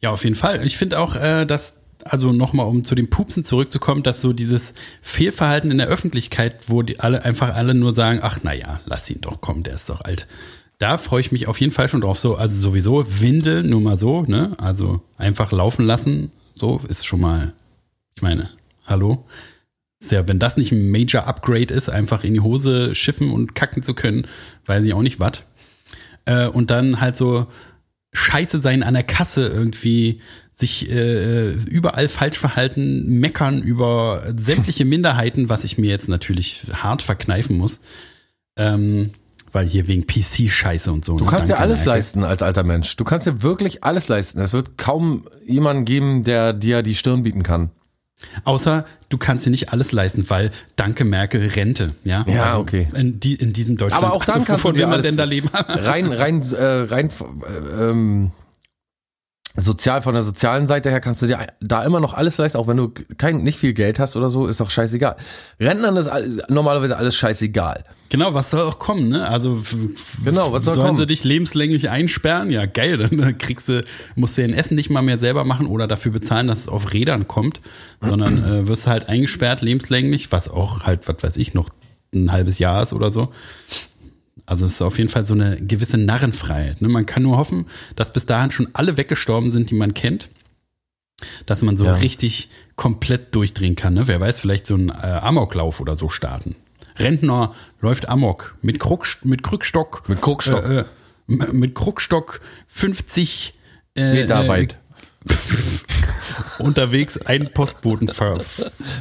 Ja, auf jeden Fall. Ich finde auch, äh, dass, also nochmal, um zu den Pupsen zurückzukommen, dass so dieses Fehlverhalten in der Öffentlichkeit, wo die alle einfach alle nur sagen, ach na ja, lass ihn doch kommen, der ist doch alt. Da freue ich mich auf jeden Fall schon drauf. So, also sowieso Windeln, nur mal so, ne? Also einfach laufen lassen, so ist schon mal, ich meine, hallo. Ist ja, wenn das nicht ein Major Upgrade ist, einfach in die Hose schiffen und kacken zu können, weiß ich auch nicht was. Äh, und dann halt so scheiße sein an der Kasse irgendwie, sich äh, überall falsch verhalten, meckern über sämtliche Minderheiten, was ich mir jetzt natürlich hart verkneifen muss. Ähm, weil hier wegen PC-Scheiße und so. Du ne? kannst ja alles Merkel. leisten als alter Mensch. Du kannst ja wirklich alles leisten. Es wird kaum jemanden geben, der dir die Stirn bieten kann. Außer du kannst dir nicht alles leisten, weil danke Merkel Rente. Ja, Ja, also okay. In, die, in diesem Deutschland. Aber auch dann also, kannst du dir alles denn da leben? rein, rein, äh, rein äh, ähm, sozial von der sozialen Seite her kannst du dir da immer noch alles leisten, auch wenn du kein nicht viel Geld hast oder so, ist doch scheißegal. Rentnern ist all- normalerweise alles scheißegal. Genau, was soll auch kommen, ne? Also Genau, was soll sollen kommen? sie dich lebenslänglich einsperren? Ja, geil, dann kriegst du, musst du dein Essen nicht mal mehr selber machen oder dafür bezahlen, dass es auf Rädern kommt, sondern äh, wirst halt eingesperrt lebenslänglich, was auch halt, was weiß ich, noch ein halbes Jahr ist oder so. Also es ist auf jeden Fall so eine gewisse Narrenfreiheit. Ne? Man kann nur hoffen, dass bis dahin schon alle weggestorben sind, die man kennt. Dass man so Ja. richtig komplett durchdrehen kann. Ne? Wer weiß, vielleicht so ein äh, Amoklauf oder so starten. Rentner läuft Amok mit, Krug, mit Krückstock. Mit Krückstock. Äh, äh, mit Krückstock 50 äh, Meter weit. unterwegs einen Postboten ver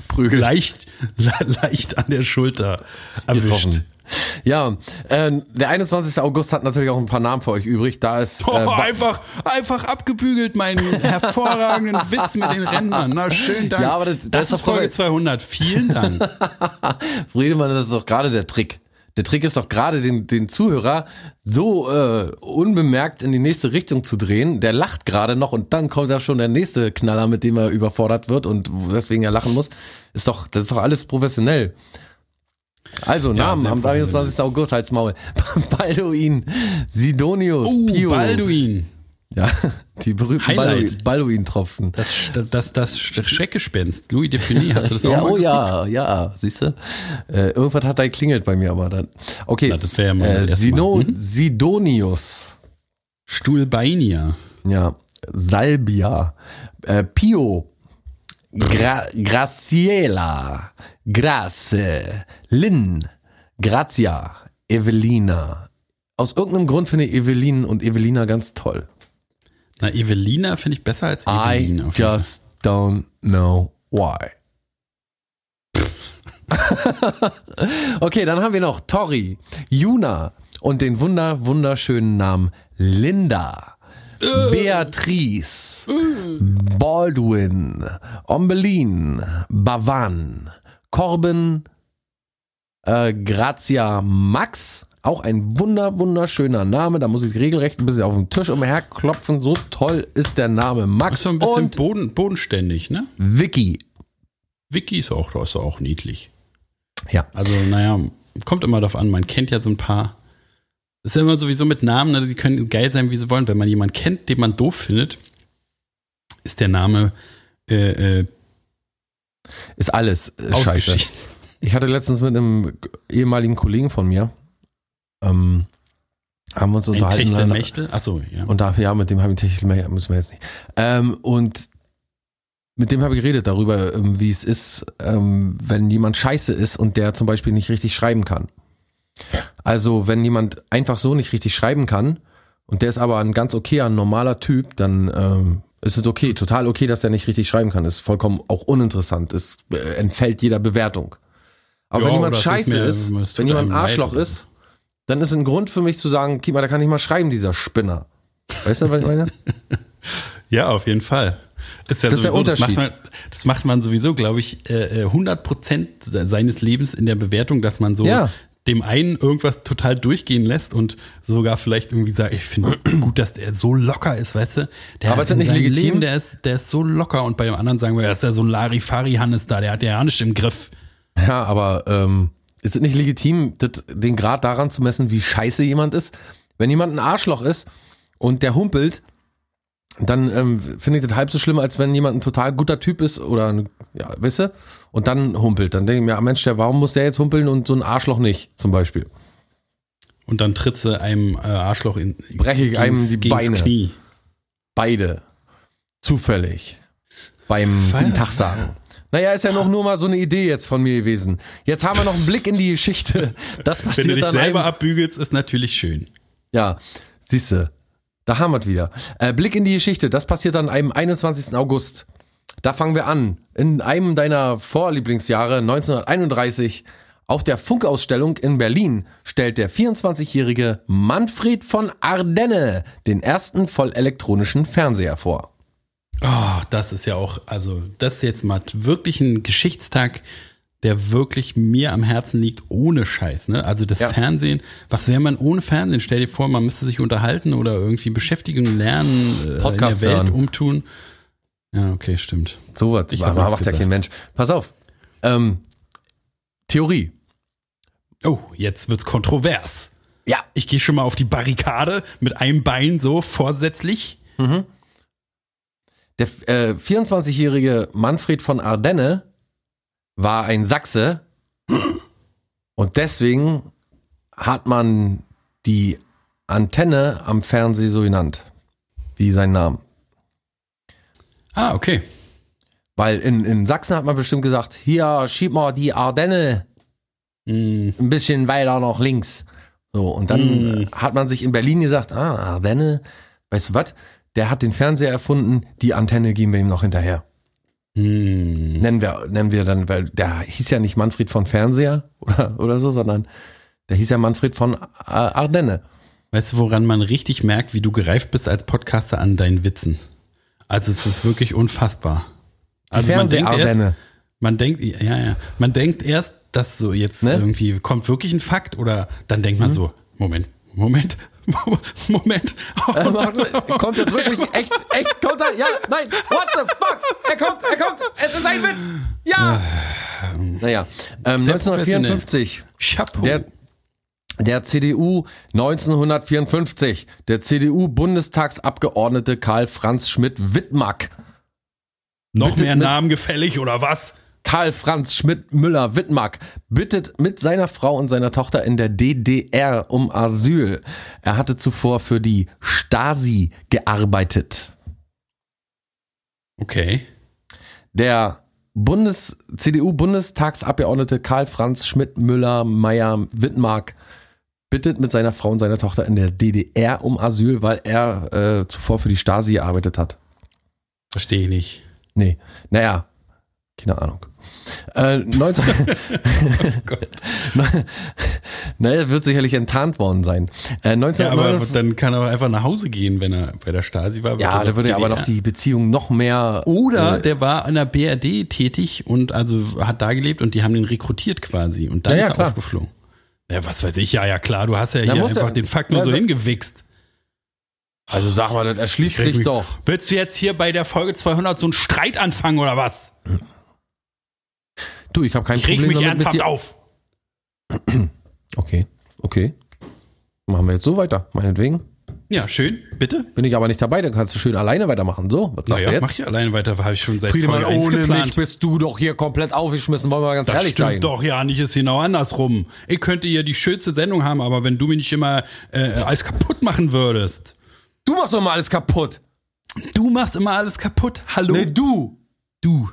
Prügelt. leicht, le leicht an der Schulter erwischt. Getroffen. Ja, äh, der 21. August hat natürlich auch ein paar Namen für euch übrig. Da ist äh, Oh, einfach, einfach abgebügelt, meinen hervorragenden Witz mit den Rändern. Na, schönen Dank. Ja, aber das- das das ist ist doch Folge voll- 200. Vielen Dank. Friedemann, das ist doch gerade der Trick. Der Trick ist doch gerade, den, den Zuhörer so äh, unbemerkt in die nächste Richtung zu drehen. Der lacht gerade noch und dann kommt ja schon der nächste Knaller, mit dem er überfordert wird und weswegen er lachen muss. Ist doch, das ist doch alles professionell. Also, Ja, Namen am 23. August als Maul. Balduin, Sidonius, Uh, Pio. Balduin. Ja, die berühmten. Balduin- Balduin-Tropfen. Das, das, das, das Schreckgespenst. Louis Define, hast du das auch Ja, mal oh geguckt? ja, ja, siehst du? Äh, irgendwas hat da geklingelt bei mir, aber dann. Okay. Na, das ja mal äh, Sino. Mhm. Sidonius. Stuhlbeinia. Ja. Salbia. Äh, Pio. Gra Graciela. Grace. Lynn. Grazia. Evelina. Aus irgendeinem Grund finde ich Evelin und Evelina ganz toll. Na, Evelina finde ich besser als Evelina. I just don't know why. okay, dann haben wir noch Tori, Juna und den wunder wunderschönen Namen Linda. Beatrice, Baldwin, Ombelin, Bavan, Corbin, äh, Grazia Max, auch ein wunder, wunderschöner Name. Da muss ich regelrecht ein bisschen auf den Tisch umherklopfen. So toll ist der Name. Max. Ist so ein bisschen boden, bodenständig, ne? Vicky. Vicky ist auch, ist auch niedlich. Ja. Also, naja, kommt immer darauf an. Man kennt ja so ein paar. Ist ja immer sowieso mit Namen, ne? die können geil sein, wie sie wollen. Wenn man jemanden kennt, den man doof findet, ist der Name äh, äh, Ist alles äh, scheiße. Ich hatte letztens mit einem ehemaligen Kollegen von mir, ähm, haben wir uns Ein unterhalten. Techtelmechtel? Achso, ja. Und da, ja, mit dem habe ich Techtelmechtel, müssen wir jetzt nicht. Ähm, und mit dem habe ich geredet darüber, ähm, wie es ist, ähm, wenn jemand scheiße ist und der zum Beispiel nicht richtig schreiben kann. Also wenn jemand einfach so nicht richtig schreiben kann und der ist aber ein ganz okayer, ein normaler Typ, dann ähm, ist es okay, total okay, dass er nicht richtig schreiben kann. Ist vollkommen auch uninteressant. Es äh, entfällt jeder Bewertung. Aber Ja, wenn jemand das ist scheiße mir- ist, wenn jemand einem leid. Arschloch ist, dann ist ein Grund für mich zu sagen, mal, der kann nicht mal schreiben, dieser Spinner. Weißt du, was ich meine? Ja, auf jeden Fall. Ist ja Das ist der sowieso, das macht, Unterschied. man, das macht man sowieso, glaube ich, äh, äh, 100 Prozent seines Lebens in der Bewertung, dass man so Ja. Dem einen irgendwas total durchgehen lässt und sogar vielleicht irgendwie sagt, ich finde gut, dass der so locker ist, weißt du? Der Aber ist das nicht legitim? Leben, der ist, der ist so locker und bei dem anderen sagen wir, ja, ist ja so ein Larifari-Hannes da, der hat ja nicht im Griff. Ja, aber ähm, ist es nicht legitim, das, den Grad daran zu messen, wie scheiße jemand ist? Wenn jemand ein Arschloch ist und der humpelt, dann ähm, finde ich das halb so schlimm, als wenn jemand ein total guter Typ ist oder, ein, ja, weißt du, und dann humpelt. Dann denke ich mir, ah, Mensch, der, warum muss der jetzt humpeln und so ein Arschloch nicht, zum Beispiel? Und dann tritt sie einem äh, Arschloch in Breche ich einem die Beine. Knie. Beide. Zufällig. Beim Feier- Guten Tag sagen. Naja, ist ja noch nur mal so eine Idee jetzt von mir gewesen. Jetzt haben wir noch einen Blick in die Geschichte. Das Wenn du passiert dich dann selber einem, abbügelst, ist natürlich schön. Ja, siehste, da haben wir es wieder. Äh, Blick in die Geschichte, das passiert dann am 21. August. Da fangen wir an. In einem deiner Vorlieblingsjahre, 1931, auf der Funkausstellung in Berlin stellt der 24-jährige Manfred von Ardenne den ersten vollelektronischen Fernseher vor. Oh, das ist ja auch, also das ist jetzt mal wirklich ein Geschichtstag, der wirklich mir am Herzen liegt, ohne Scheiß. Ne? Also das Ja. Fernsehen, was wäre man ohne Fernsehen? Stell dir vor, man müsste sich unterhalten oder irgendwie Beschäftigung lernen, äh, Podcast in der Welt hören. umtun. Ja, okay, stimmt. So was Ich macht ja kein Mensch. Pass auf. Ähm, Theorie. Oh, jetzt wird's kontrovers. Ja. Ich gehe schon mal auf die Barrikade mit einem Bein so vorsätzlich. Der äh, 24-jährige Manfred von Ardenne war ein Sachse und deswegen hat man die Antenne am Fernseh so genannt, wie sein Name. Ah, okay. Weil in, in Sachsen hat man bestimmt gesagt, hier schieb mal die Ardenne Hm, ein bisschen weiter nach links. So, und dann Mm. hat man sich in Berlin gesagt, ah, Ardenne, weißt du was? Der hat den Fernseher erfunden, die Antenne geben wir ihm noch hinterher. hm. nennen wir, nennen wir dann, weil der hieß ja nicht Manfred von Fernseher oder, oder so, sondern der hieß ja Manfred von Ardenne. Weißt du, woran man richtig merkt, wie du gereift bist als Podcaster an deinen Witzen? Also es ist wirklich unfassbar. Also man denkt, erst, man denkt, ja, ja, man denkt erst, dass so jetzt Ne? irgendwie kommt wirklich ein Fakt oder dann denkt man so, Moment, Moment, Moment. Äh, kommt jetzt wirklich echt, echt, kommt er, ja, nein, what the fuck, er kommt, er kommt, es ist ein Witz, ja. Naja, ähm, Sehr 1954, Chapeau. der, der CDU 1954, der CDU-Bundestagsabgeordnete Karl Franz Schmidt-Wittmack Noch mehr Namen gefällig oder was? Karl Franz Schmidt Müller Wittmark bittet mit seiner Frau und seiner Tochter in der DDR um Asyl. Er hatte zuvor für die Stasi gearbeitet. Okay. Der Bundes CDU-Bundestagsabgeordnete Karl Franz Schmidt Müller Meyer Wittmark bittet mit seiner Frau und seiner Tochter in der DDR um Asyl, weil er äh, zuvor für die Stasi gearbeitet hat. Verstehe ich nicht. Nee, naja, keine Ahnung. Äh, 19 naja, wird sicherlich enttarnt worden sein. Äh, Ja, aber 1959 dann kann er einfach nach Hause gehen, wenn er bei der Stasi war. ja, da würde aber DDR. noch die Beziehung noch mehr. Oder äh, der war an der BRD tätig und also hat da gelebt und die haben den rekrutiert quasi und dann Ja, ja, ist er klar. aufgeflogen. Ja, was weiß ich, ja, ja klar, du hast ja Na, hier einfach er- den Fakt nur Ja, so hingewichst. also sag mal, das erschließt sich doch. Willst du jetzt hier bei der Folge 200 so einen Streit anfangen oder was? Du, ich habe kein Ich Problem mich damit mit ernsthaft dir. auf. Okay, okay. Machen wir jetzt so weiter, meinetwegen. Ja, schön, bitte. Bin ich aber nicht dabei, dann kannst du schön alleine weitermachen. So, was sagst Naja, du mach jetzt? ich alleine weiter, habe ich schon seit Friedemann, Folge 1 ohne geplant. mich bist du doch hier komplett aufgeschmissen, wollen wir mal ganz Das ehrlich stimmt sein. doch ja nicht, ist genau andersrum. Ich könnte hier die schönste Sendung haben, aber wenn du mir nicht immer äh, alles kaputt machen würdest. Du machst doch mal alles kaputt. Du machst immer alles kaputt. Hallo? Nee, du. Du.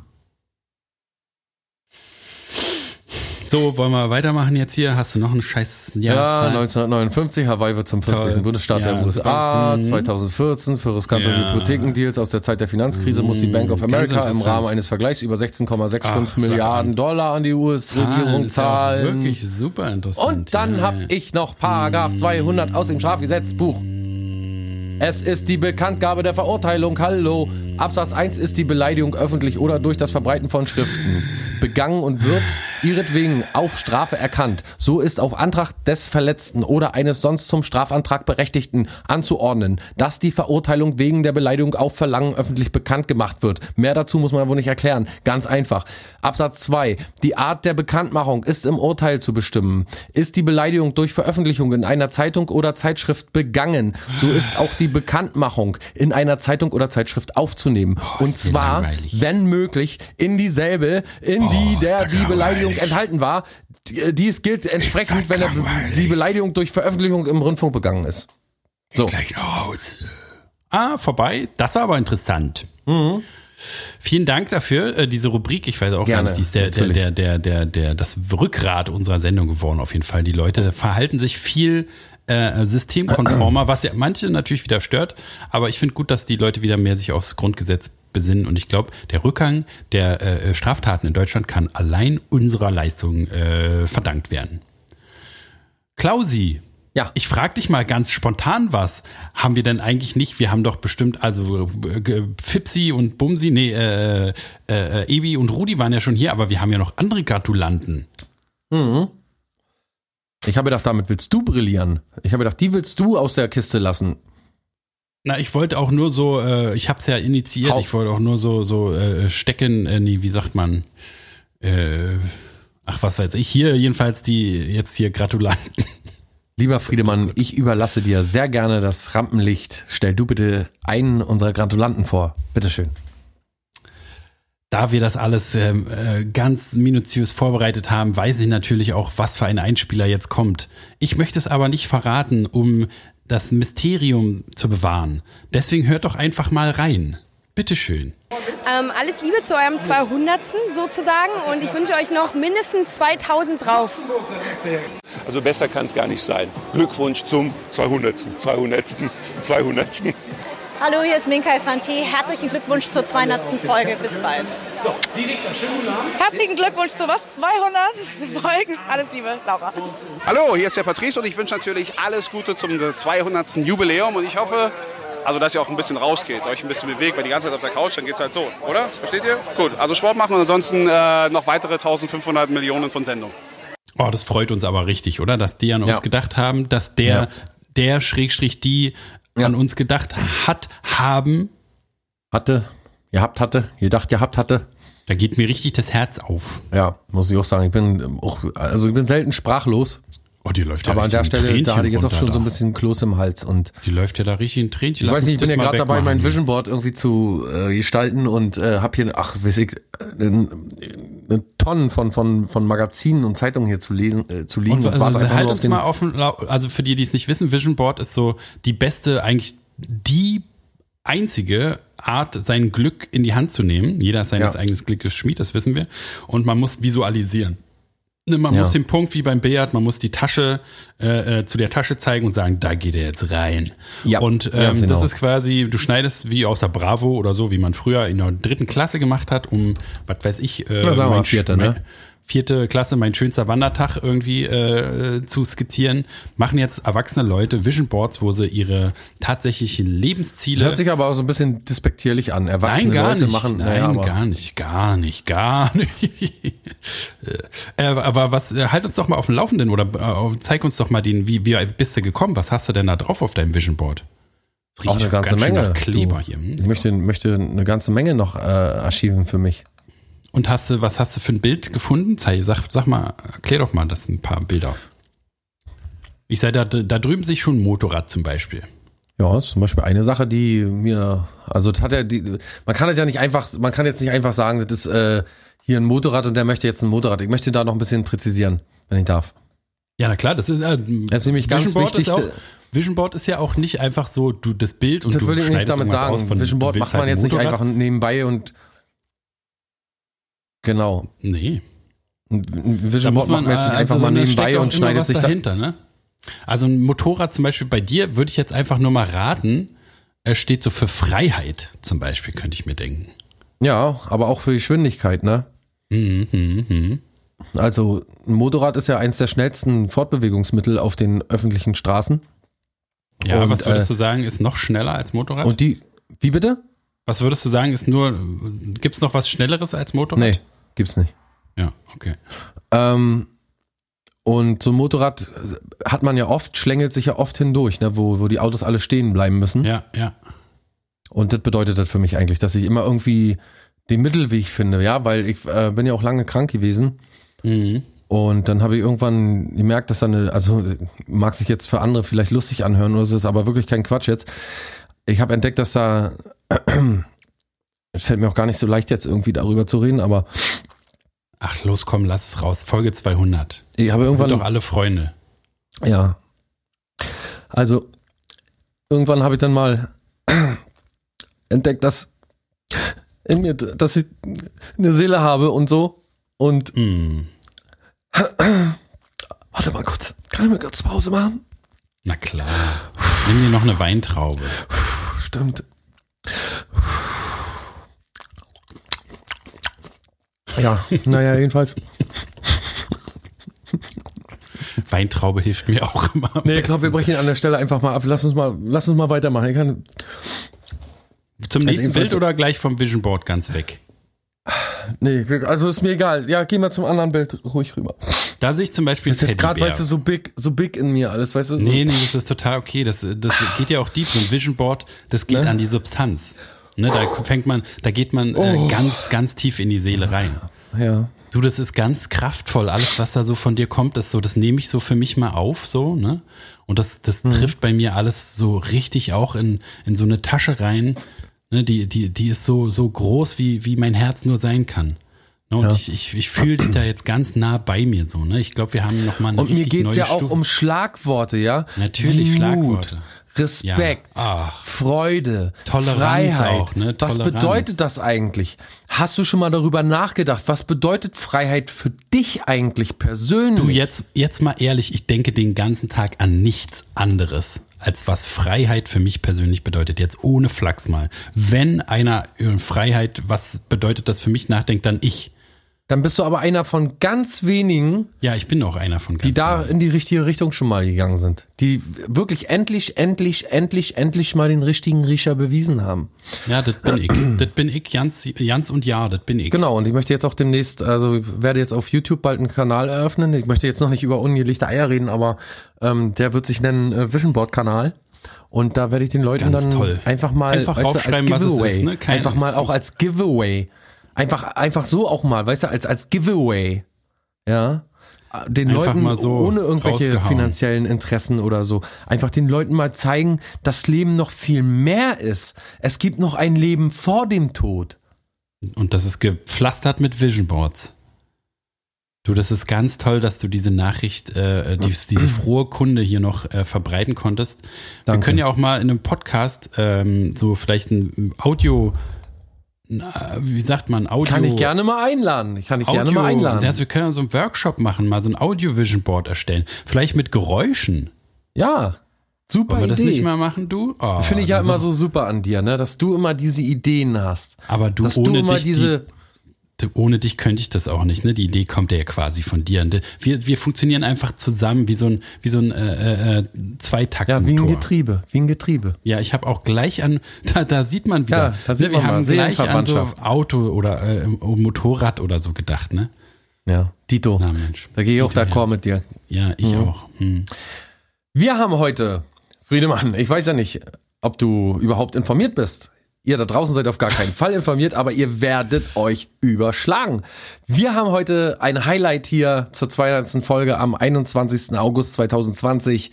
So, wollen wir weitermachen jetzt hier? Hast du noch einen scheiß Ja, Jahreszahl? 1959, Hawaii wird zum 40. Toll. Bundesstaat Ja, der USA. Mhm. 2014, für riskante Ja. Mhm. Hypothekendeals aus der Zeit der Finanzkrise muss die Bank of America im. Rahmen eines Vergleichs über 16,65 Ach, Milliarden Dollar an die US-Regierung ist ja zahlen. Wirklich super interessant. Und dann ja. hab ich noch Paragraph 200 aus dem Strafgesetzbuch. Es ist die Bekanntgabe der Verurteilung. Hallo. Absatz 1 ist die Beleidigung öffentlich oder durch das Verbreiten von Schriften. Begangen und wird ihretwegen auf Strafe erkannt. So ist auf Antrag des Verletzten oder eines sonst zum Strafantrag Berechtigten anzuordnen, dass die Verurteilung wegen der Beleidigung auf Verlangen öffentlich bekannt gemacht wird. Mehr dazu muss man wohl nicht erklären. Ganz einfach. Absatz 2. Die Art der Bekanntmachung ist im Urteil zu bestimmen. Ist die Beleidigung durch Veröffentlichung in einer Zeitung oder Zeitschrift begangen, so ist auch die Bekanntmachung in einer Zeitung oder Zeitschrift aufzunehmen. Und ist mir zwar, langweilig. wenn möglich, in dieselbe, in die der die Beleidigung langweilig. enthalten war. Die- Dies gilt entsprechend, wenn langweilig. die Beleidigung durch Veröffentlichung im Rundfunk begangen ist. So. Gleich Hause. Ah, vorbei. Das war aber interessant. Vielen Dank dafür, äh, diese Rubrik. Ich weiß auch Mhm. Gerne, gar nicht, die ist der, der, natürlich. der, der, der, der, das Rückgrat unserer Sendung geworden, auf jeden Fall. Die Leute verhalten sich viel äh, systemkonformer, was ja manche natürlich wieder stört. Aber ich finde gut, dass die Leute wieder mehr sich aufs Grundgesetz besinnen. Und ich glaube, der Rückgang der äh, Straftaten in Deutschland kann allein unserer Leistung äh, verdankt werden. Klausi, Ja. ich frage dich mal ganz spontan was. Haben wir denn eigentlich nicht, wir haben doch bestimmt, also äh, ge- Fipsi und Bumsi, nee, äh, äh, äh, Ebi und Rudi waren ja schon hier, aber wir haben ja noch andere Gratulanten. Ich habe gedacht, damit willst du brillieren. Ich habe gedacht, die willst du aus der Kiste lassen. Na, ich wollte auch nur so, äh, ich habe es ja initiiert, Hau- ich wollte auch nur so, so äh, stecken, äh, nee, wie sagt man, äh, ach, was weiß ich, hier jedenfalls die, jetzt hier Gratulanten. Lieber Friedemann, ich überlasse dir sehr gerne das Rampenlicht. Stell du bitte einen unserer Gratulanten vor. Bitteschön. Da wir das alles ähm, äh, ganz minutiös vorbereitet haben, weiß ich natürlich auch, was für ein Einspieler jetzt kommt. Ich möchte es aber nicht verraten, um das Mysterium zu bewahren. Deswegen hört doch einfach mal rein. Bitteschön. Ähm, alles Liebe zu eurem 200. sozusagen und ich wünsche euch noch mindestens 2000 drauf. Also besser kann es gar nicht sein. Glückwunsch zum 200. 200. 200. Hallo, hier ist Minka Fanti. Herzlichen Glückwunsch zur 200. Folge. Bis bald. Herzlichen Glückwunsch zu was? 200 Folgen. Alles Liebe, Laura. Hallo, hier ist der Patrice und ich wünsche natürlich alles Gute zum 200. Jubiläum und ich hoffe, also dass ihr auch ein bisschen rausgeht, euch ein bisschen bewegt, weil die ganze Zeit auf der Couch, dann geht's halt so, oder? Versteht ihr? Gut, also Sport machen und ansonsten äh, noch weitere 1500 Millionen von Sendungen. Oh, das freut uns aber richtig, oder? Dass die an uns Ja. gedacht haben, dass der, Ja. der Schrägstrich die Ja. an uns gedacht hat, haben. Hatte, ihr habt hatte, ihr dacht, ihr habt hatte. Da geht mir richtig das Herz auf. Ja, muss ich auch sagen. Ich bin auch, also ich bin selten sprachlos. Oh, die läuft ja aber an der Stelle, da hatte ich jetzt auch schon so ein da. bisschen Kloß im Hals und Die läuft ja da richtig ein Tränchen. ich Lass weiß nicht, ich bin ja gerade dabei, mein Vision Board irgendwie zu äh, gestalten und äh, habe hier, ach, weiß ich, äh, eine Tonnen von, von, von Magazinen und Zeitungen hier zu lesen, äh, zu liegen Und und, also, halt auf mal Lau- also für die, die es nicht wissen, Vision Board ist so die beste, eigentlich die einzige Art, sein Glück in die Hand zu nehmen. Jeder ist seines Ja. eigenes Glückes Schmied, das wissen wir. Und man muss visualisieren. Ne, Man Ja. muss den Punkt wie beim Billard, man muss die Tasche äh, äh, zu der Tasche zeigen und sagen, da geht er jetzt rein. Ja, und ähm, ganz genau. das ist quasi, du schneidest wie aus der Bravo oder so, wie man früher in der dritten Klasse gemacht hat, um, was weiß ich, äh, Ja, sagen wir mein- vierte, mein- ne? Vierte Klasse, mein schönster Wandertag irgendwie äh, zu skizzieren, machen jetzt erwachsene Leute Vision Boards, wo sie ihre tatsächlichen Lebensziele. Hört sich aber auch so ein bisschen despektierlich an. Erwachsene Nein, gar Leute nicht. machen, Nein, naja, aber gar nicht, gar nicht, gar nicht. äh, aber was, äh, halt uns doch mal auf dem Laufenden oder äh, zeig uns doch mal den, wie, wie bist du gekommen? Was hast du denn da drauf auf deinem Vision Board? Das auch eine riecht ganze ganz Menge. Kleber du. hier. hm? Ich möchte, möchte eine ganze Menge noch äh, archiven für mich. Und hast du, was hast du für ein Bild gefunden? Zeig, sag, sag mal, erklär doch mal das ein paar Bilder. Ich sei da, da drüben sich schon ein Motorrad zum Beispiel. Ja, das ist zum Beispiel eine Sache, die mir, also das hat ja die, man kann das ja nicht einfach, man kann jetzt nicht einfach sagen, das ist äh, hier ein Motorrad und der möchte jetzt ein Motorrad. Ich möchte da noch ein bisschen präzisieren, wenn ich darf. Ja, na klar, das ist, äh, Das ist nämlich ganz Vision Board wichtig. Ist auch, Vision Board ist ja auch nicht einfach so, du das Bild und das du würde ich nicht damit sagen. von- Vision Board macht man halt jetzt nicht Motorrad. einfach nebenbei und genau. Nee. Da Vision Board macht man jetzt nicht äh, einfach also mal da nebenbei und schneidet sich da. dahinter, ne? Also ein Motorrad zum Beispiel bei dir würde ich jetzt einfach nur mal raten, es steht so für Freiheit zum Beispiel, könnte ich mir denken. Ja, aber auch für Geschwindigkeit, ne? Mhm, mhm, mhm. Also ein Motorrad ist ja eins der schnellsten Fortbewegungsmittel auf den öffentlichen Straßen. Ja, Und, was würdest äh, du sagen, ist noch schneller als Motorrad? Und die, wie bitte? was würdest du sagen, ist nur, gibt's noch was Schnelleres als Motorrad? Nee, gibt's nicht. Ja, okay. Ähm, und so ein Motorrad hat man ja oft, schlängelt sich ja oft hindurch, ne, wo, wo die Autos alle stehen bleiben müssen. Ja, ja. Und das bedeutet das für mich eigentlich, dass ich immer irgendwie den Mittelweg finde, ja, weil ich äh, bin ja auch lange krank gewesen. Mhm. Und dann habe ich irgendwann gemerkt, dass da eine, also mag sich jetzt für andere vielleicht lustig anhören oder so, ist aber wirklich kein Quatsch jetzt. Ich habe entdeckt, dass da, es fällt mir auch gar nicht so leicht jetzt irgendwie darüber zu reden, aber Ach, los, komm, lass es raus. Folge 200. ich habe Wir sind irgendwann doch alle Freunde. Ja. Also, irgendwann habe ich dann mal entdeckt, dass in mir, dass ich eine Seele habe und so. Und Mhm. warte mal kurz, kann ich mal kurz Pause machen? Na klar. Nimm dir noch eine Weintraube. Stimmt. Ja, naja, jedenfalls. Weintraube hilft mir auch immer. Nee, ich glaube, wir brechen an der Stelle einfach mal ab. Lass uns mal, lass uns mal weitermachen. Ich kann, Zum nächsten jedenfalls- Bild oder gleich vom Vision Board ganz weg? nee, also ist mir egal. Ja, geh mal zum anderen Bild ruhig rüber. Da sehe ich zum Beispiel Das ist jetzt gerade, weißt du, so big, so big in mir alles, weißt du? So. Nee, nee, das ist total okay. Das, das geht ja auch deep. So ein Vision Board, das geht Ne? an die Substanz. Ne, da fängt man, da geht man äh, Oh. ganz, ganz tief in die Seele rein. Ja. Du, das ist ganz kraftvoll. Alles, was da so von dir kommt, ist so, das nehme ich so für mich mal auf, so, ne? Und das, das Mhm. trifft bei mir alles so richtig auch in, in so eine Tasche rein. Ne? Die, die, die ist so, so groß, wie, wie mein Herz nur sein kann. Ne? Und Ja. ich, ich, ich fühle dich da jetzt ganz nah bei mir so, ne? Ich glaube, wir haben noch mal eine Und mir geht's ja auch Stufe. um Schlagworte, ja? Natürlich Schlagworte. Respekt, Ja. Ach. Freude, Toleranz Freiheit. auch, ne? Was bedeutet das eigentlich? Hast du schon mal darüber nachgedacht? Was bedeutet Freiheit für dich eigentlich persönlich? Du, jetzt, jetzt mal ehrlich, ich denke den ganzen Tag an nichts anderes, als was Freiheit für mich persönlich bedeutet. Jetzt ohne Flachs mal. Wenn einer über Freiheit, was bedeutet das für mich nachdenkt, dann ich. Dann bist du aber einer von ganz wenigen, Ja, ich bin auch einer von ganz die da vielen. in die richtige Richtung schon mal gegangen sind. Die wirklich endlich, endlich, endlich, endlich mal den richtigen Riecher bewiesen haben. Ja, das bin ich. Das bin ich, Jans, Jans und Ja, das bin ich. Genau, und ich möchte jetzt auch demnächst, also ich werde jetzt auf YouTube bald einen Kanal eröffnen. Ich möchte jetzt noch nicht über ungelichte Eier reden, aber ähm, der wird sich nennen äh, Vision Board Kanal. Und da werde ich den Leuten Ganz dann toll. einfach mal Einfach weißt du, als Giveaway, ist, ne? Einfach mal auch als Giveaway, einfach einfach so auch mal, weißt du, als als Giveaway, ja, den Einfach Leuten mal so ohne irgendwelche finanziellen Interessen oder so, einfach den Leuten mal zeigen, dass Leben noch viel mehr ist. Es gibt noch ein Leben vor dem Tod. Und das ist gepflastert mit Vision Boards. Du, das ist ganz toll, dass du diese Nachricht, äh, die, diese frohe Kunde hier noch äh, verbreiten konntest. Wir Danke. können ja auch mal in einem Podcast ähm, so vielleicht ein Audio, na, wie sagt man, Audio. Kann ich gerne mal einladen. Ich kann dich Audio, gerne mal einladen. Also wir können so einen Workshop machen, mal so ein Audio Vision Board erstellen. Vielleicht mit Geräuschen. Ja, super Wollen wir das Idee. nicht mal machen, du? Oh, Finde ich ja dann immer so super an dir, ne, dass du immer diese Ideen hast. Aber du, dass ohne du immer dich, diese die, ohne dich könnte ich das auch nicht, ne? Die Idee kommt ja quasi von dir. Wir, wir funktionieren einfach zusammen wie so ein, wie so ein äh, äh, Zweitaktmotor. ja, wie ein Getriebe, wie ein Getriebe. Ja, ich habe auch gleich an, da, da sieht man wieder, Ja, da sieht ne, wir man mal, haben gleich an so. Auto oder äh, Motorrad oder so gedacht, ne? Ja, Dito. Na Mensch. Da gehe ich auch d'accord mit dir. Ja, ich Mhm. auch. Hm. Wir haben heute, Friedemann, ich weiß ja nicht, ob du überhaupt informiert bist. Ihr da draußen seid auf gar keinen Fall informiert, aber ihr werdet euch überschlagen. Wir haben heute ein Highlight hier zur 200. Folge am 21. August 2020,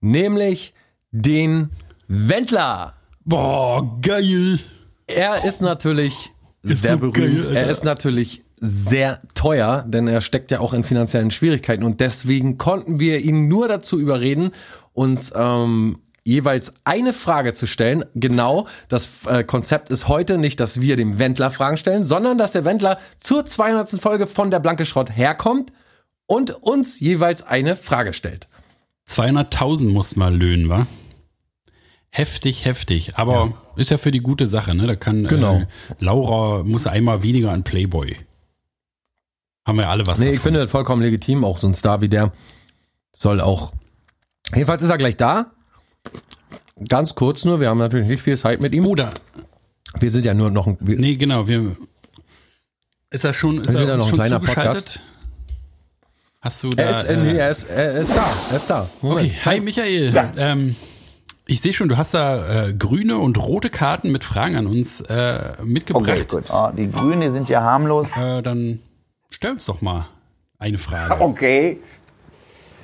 nämlich den Wendler. Boah, geil. Er ist natürlich sehr so berühmt. geil, er ist natürlich sehr teuer, denn er steckt ja auch in finanziellen Schwierigkeiten und deswegen konnten wir ihn nur dazu überreden, uns ähm, jeweils eine Frage zu stellen. Genau, das äh, Konzept ist heute nicht, dass wir dem Wendler Fragen stellen, sondern dass der Wendler zur 200. Folge von der Blanke Schrott herkommt und uns jeweils eine Frage stellt. 200.000 mussten wir löhnen, wa? Heftig, heftig. Aber ist ja für die gute Sache, ne? Da kann Genau. äh, Laura muss einmal weniger an Playboy. Haben wir alle was Nee, ich davon. finde das vollkommen legitim. Auch so ein Star wie der soll auch. Jedenfalls ist er gleich da. Ganz kurz nur, wir haben natürlich nicht viel Zeit mit ihm. Oder, Wir sind ja nur noch ein. Wir, nee, genau, wir. Ist er schon, ist Wir sind er ja noch ein kleiner? Podcast. Hast du da. er, ist, äh, nee, er, ist, er ist da. Er ist da. Moment. Okay, hi Michael. Ähm, ich sehe schon, du hast da äh, grüne und rote Karten mit Fragen an uns äh, mitgebracht. gut. Ah, die Grüne sind ja harmlos. Äh, dann stell uns doch mal eine Frage. Okay.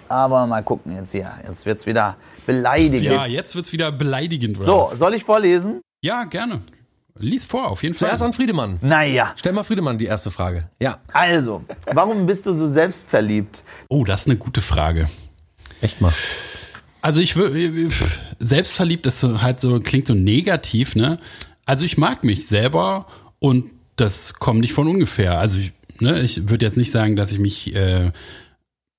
Aber mal gucken jetzt hier. Jetzt wird's wieder beleidigend. Ja, jetzt wird's wieder beleidigend. oder so, soll ich vorlesen? Ja, gerne. Lies vor, auf jeden Zuerst Fall. an Friedemann. Naja. Stell mal Friedemann die erste Frage. Ja, Also, warum bist du so selbstverliebt? Oh, das ist eine gute Frage. echt mal. Also ich würde selbstverliebt ist so, halt so klingt so negativ, ne? Also ich mag mich selber und das kommt nicht von ungefähr. Also ich, ne, ich würde jetzt nicht sagen, dass ich mich äh,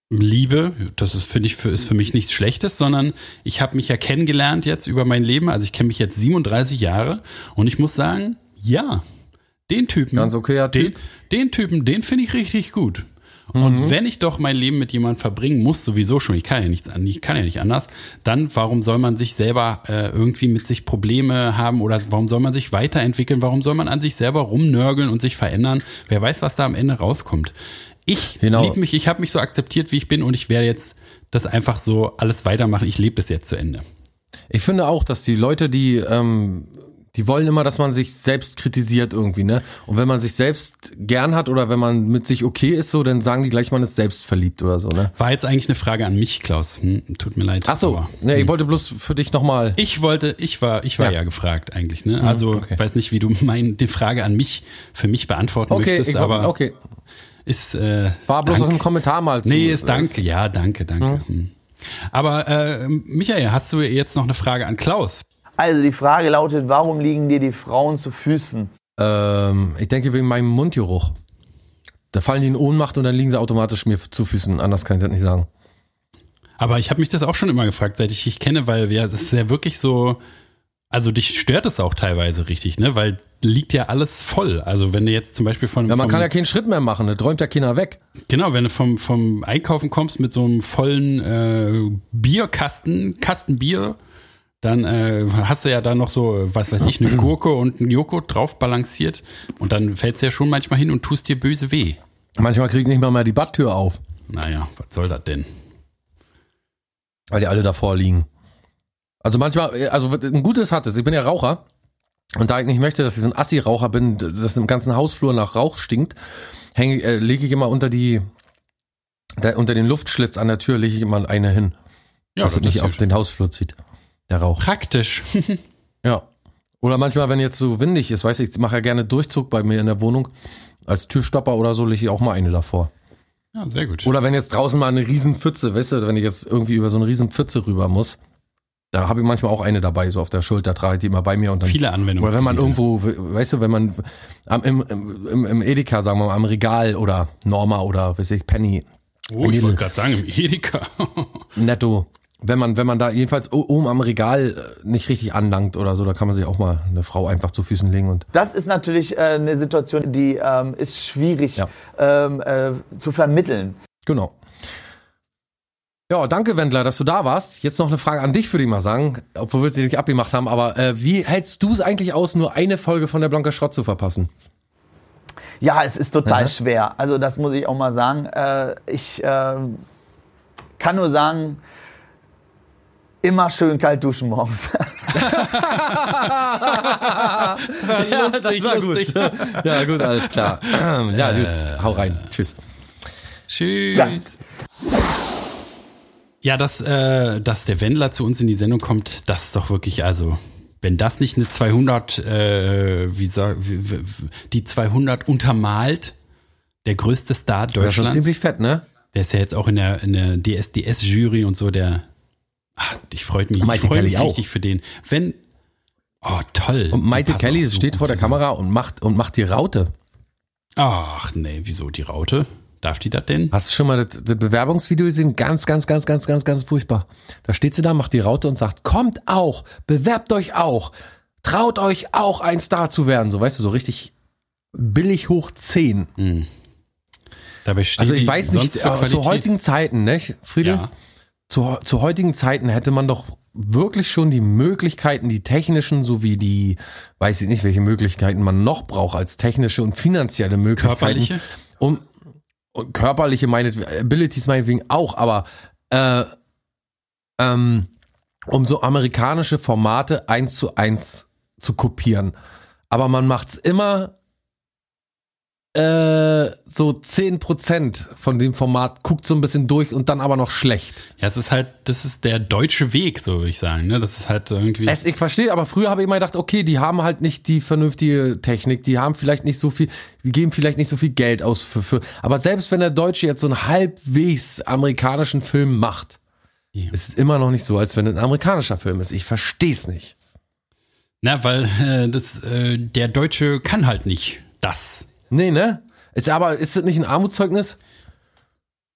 liebe. Das ist finde ich für, ist für mich nichts Schlechtes, sondern ich habe mich ja kennengelernt jetzt über mein Leben. Also ich kenne mich jetzt 37 Jahre und ich muss sagen, ja, den Typen, Ganz okayer den, Typ. den Typen, den finde ich richtig gut. Und wenn ich doch mein Leben mit jemandem verbringen muss, sowieso schon, ich kann ja nichts an, ich kann ja nicht anders, dann warum soll man sich selber äh, irgendwie mit sich Probleme haben oder warum soll man sich weiterentwickeln? Warum soll man an sich selber rumnörgeln und sich verändern? Wer weiß, was da am Ende rauskommt. Ich Genau. lieb mich, ich habe mich so akzeptiert, wie ich bin und ich werde jetzt das einfach so alles weitermachen. Ich lebe das jetzt zu Ende. Ich finde auch, dass die Leute, die, ähm, die wollen immer, dass man sich selbst kritisiert irgendwie, ne? Und wenn man sich selbst gern hat oder wenn man mit sich okay ist, so, dann sagen die gleich, man ist selbst verliebt oder so, ne? War jetzt eigentlich eine Frage an mich, Klaus. Hm, tut mir leid. Ach so, aber- ne, ich wollte bloß für dich nochmal. Ich wollte, ich war, ich war ja, Ja. gefragt eigentlich. Ne? Also okay. weiß nicht, wie du die Frage an mich für mich beantworten Okay, möchtest, ich, aber okay. Ist äh, War bloß Dank. ein Kommentar mal zu. Nee, ist danke. Ja, danke, danke. Hm. Aber äh, Michael, hast du jetzt noch eine Frage an Klaus? Also, die Frage lautet, warum liegen dir die Frauen zu Füßen? Ähm, ich denke wegen meinem Mundgeruch. Da fallen die in Ohnmacht und dann liegen sie automatisch mir zu Füßen. Anders kann ich das nicht sagen. Aber ich habe mich das auch schon immer gefragt, seit ich dich kenne, weil ja, das ist ja wirklich so. Also dich stört es auch teilweise richtig, ne? Weil liegt ja alles voll. Also wenn du jetzt zum Beispiel von Ja, man vom, kann ja keinen Schritt mehr machen, da träumt ja keiner weg. Genau, wenn du vom, vom Einkaufen kommst mit so einem vollen äh, Bierkasten, Kasten Bier, dann äh, hast du ja da noch so, was weiß ich, eine Gurke und einen Joghurt drauf balanciert und dann fällst du ja schon manchmal hin und tust dir böse weh. Manchmal kriegt nicht mal mehr die Badtür auf, Naja, was soll das denn? weil die alle davor liegen. Also manchmal, äh, also ein Gutes hat es. Ich bin ja Raucher. Und da ich nicht möchte, dass ich so ein Assi-Raucher bin, dass im ganzen Hausflur nach Rauch stinkt, hänge, äh, lege ich immer unter die, da, unter den Luftschlitz an der Tür lege ich immer eine hin. Ja, dass es nicht auf den Hausflur zieht. Der Rauch. praktisch. Ja. Oder manchmal, wenn jetzt so windig ist, weiß ich, ich mache ja gerne Durchzug bei mir in der Wohnung. Als Türstopper oder so lege ich auch mal eine davor. ja, sehr gut. Oder wenn jetzt draußen mal eine riesen Pfütze, weißt du, wenn ich jetzt irgendwie über so eine riesen Pfütze rüber muss, da habe ich manchmal auch eine dabei, so auf der Schulter, trage ich die immer bei mir und dann. Viele Anwendungen. Oder wenn man irgendwo, weißt du, wenn man am, im, im, im Edeka, sagen wir mal, am Regal oder Norma oder, weiß ich, Penny, Oh, ich wollte gerade sagen, im Edeka. Netto, wenn man, wenn man da jedenfalls oben am Regal äh, nicht richtig anlangt oder so, da kann man sich auch mal eine Frau einfach zu Füßen legen und Das ist natürlich äh, eine Situation, die ähm, ist schwierig Ja. ähm, äh, zu vermitteln. Genau. Ja, danke Wendler, dass du da warst. Jetzt noch eine Frage an dich, würde ich mal sagen, obwohl wir sie nicht abgemacht haben. Aber äh, wie hältst du es eigentlich aus, nur eine Folge von der Blanker Schrott zu verpassen? Ja, es ist total Aha. schwer. Also das muss ich auch mal sagen. Äh, ich äh, kann nur sagen, immer schön kalt duschen morgens. lustig, das war gut. ja, gut, alles klar. ja, Äh. gut, hau rein. Tschüss. Tschüss. Ja. Ja, dass, äh, dass der Wendler zu uns in die Sendung kommt, das ist doch wirklich, also, wenn das nicht eine 200, äh, wie sag, die 200 untermalt, der größte Star Das ist schon Deutschlands. ziemlich fett, ne? Der ist ja jetzt auch in der, in der DSDS-Jury und so, der, ah, ich freue mich, ich Maite freu mich auch. richtig für den. Wenn, oh, toll. Und Maite Kelly so steht vor der. Kamera und macht, und macht die Raute. Ach, nee, wieso die Raute? Darf die das denn? Hast du schon mal das, das Bewerbungsvideo gesehen? Ganz, ganz, ganz, ganz, ganz, ganz furchtbar. Da steht sie da, macht die Raute und sagt, kommt auch, bewerbt euch auch, traut euch auch ein Star zu werden. So, weißt du, so richtig billig hoch 10. Dabei steht Also ich weiß nicht, äh, zu heutigen Zeiten, ne, Friede? Ja. Zu, zu heutigen Zeiten hätte man doch wirklich schon die Möglichkeiten, die technischen sowie die, weiß ich nicht, welche Möglichkeiten man noch braucht als technische und finanzielle Möglichkeiten. Körperliche? Um, körperliche meinet, Abilities meinetwegen auch, aber äh, ähm, um so amerikanische Formate eins zu eins zu kopieren. Aber man macht's immer äh, so 10% von dem Format, guckt so ein bisschen durch und dann aber noch schlecht. Ja, es ist halt, das ist der deutsche Weg, so würde ich sagen. Ne? Das ist halt irgendwie. Es, ich verstehe, aber früher habe ich immer gedacht, okay, die haben halt nicht die vernünftige Technik, die haben vielleicht nicht so viel, die geben vielleicht nicht so viel Geld aus für, für aber selbst wenn der Deutsche jetzt so einen halbwegs amerikanischen Film macht, Ja. ist es immer noch nicht so, als wenn es ein amerikanischer Film ist. Ich verstehe es nicht. Na, weil äh, das, äh, der Deutsche kann halt nicht das. Nee, ne? Ist aber, ist das nicht ein Armutszeugnis?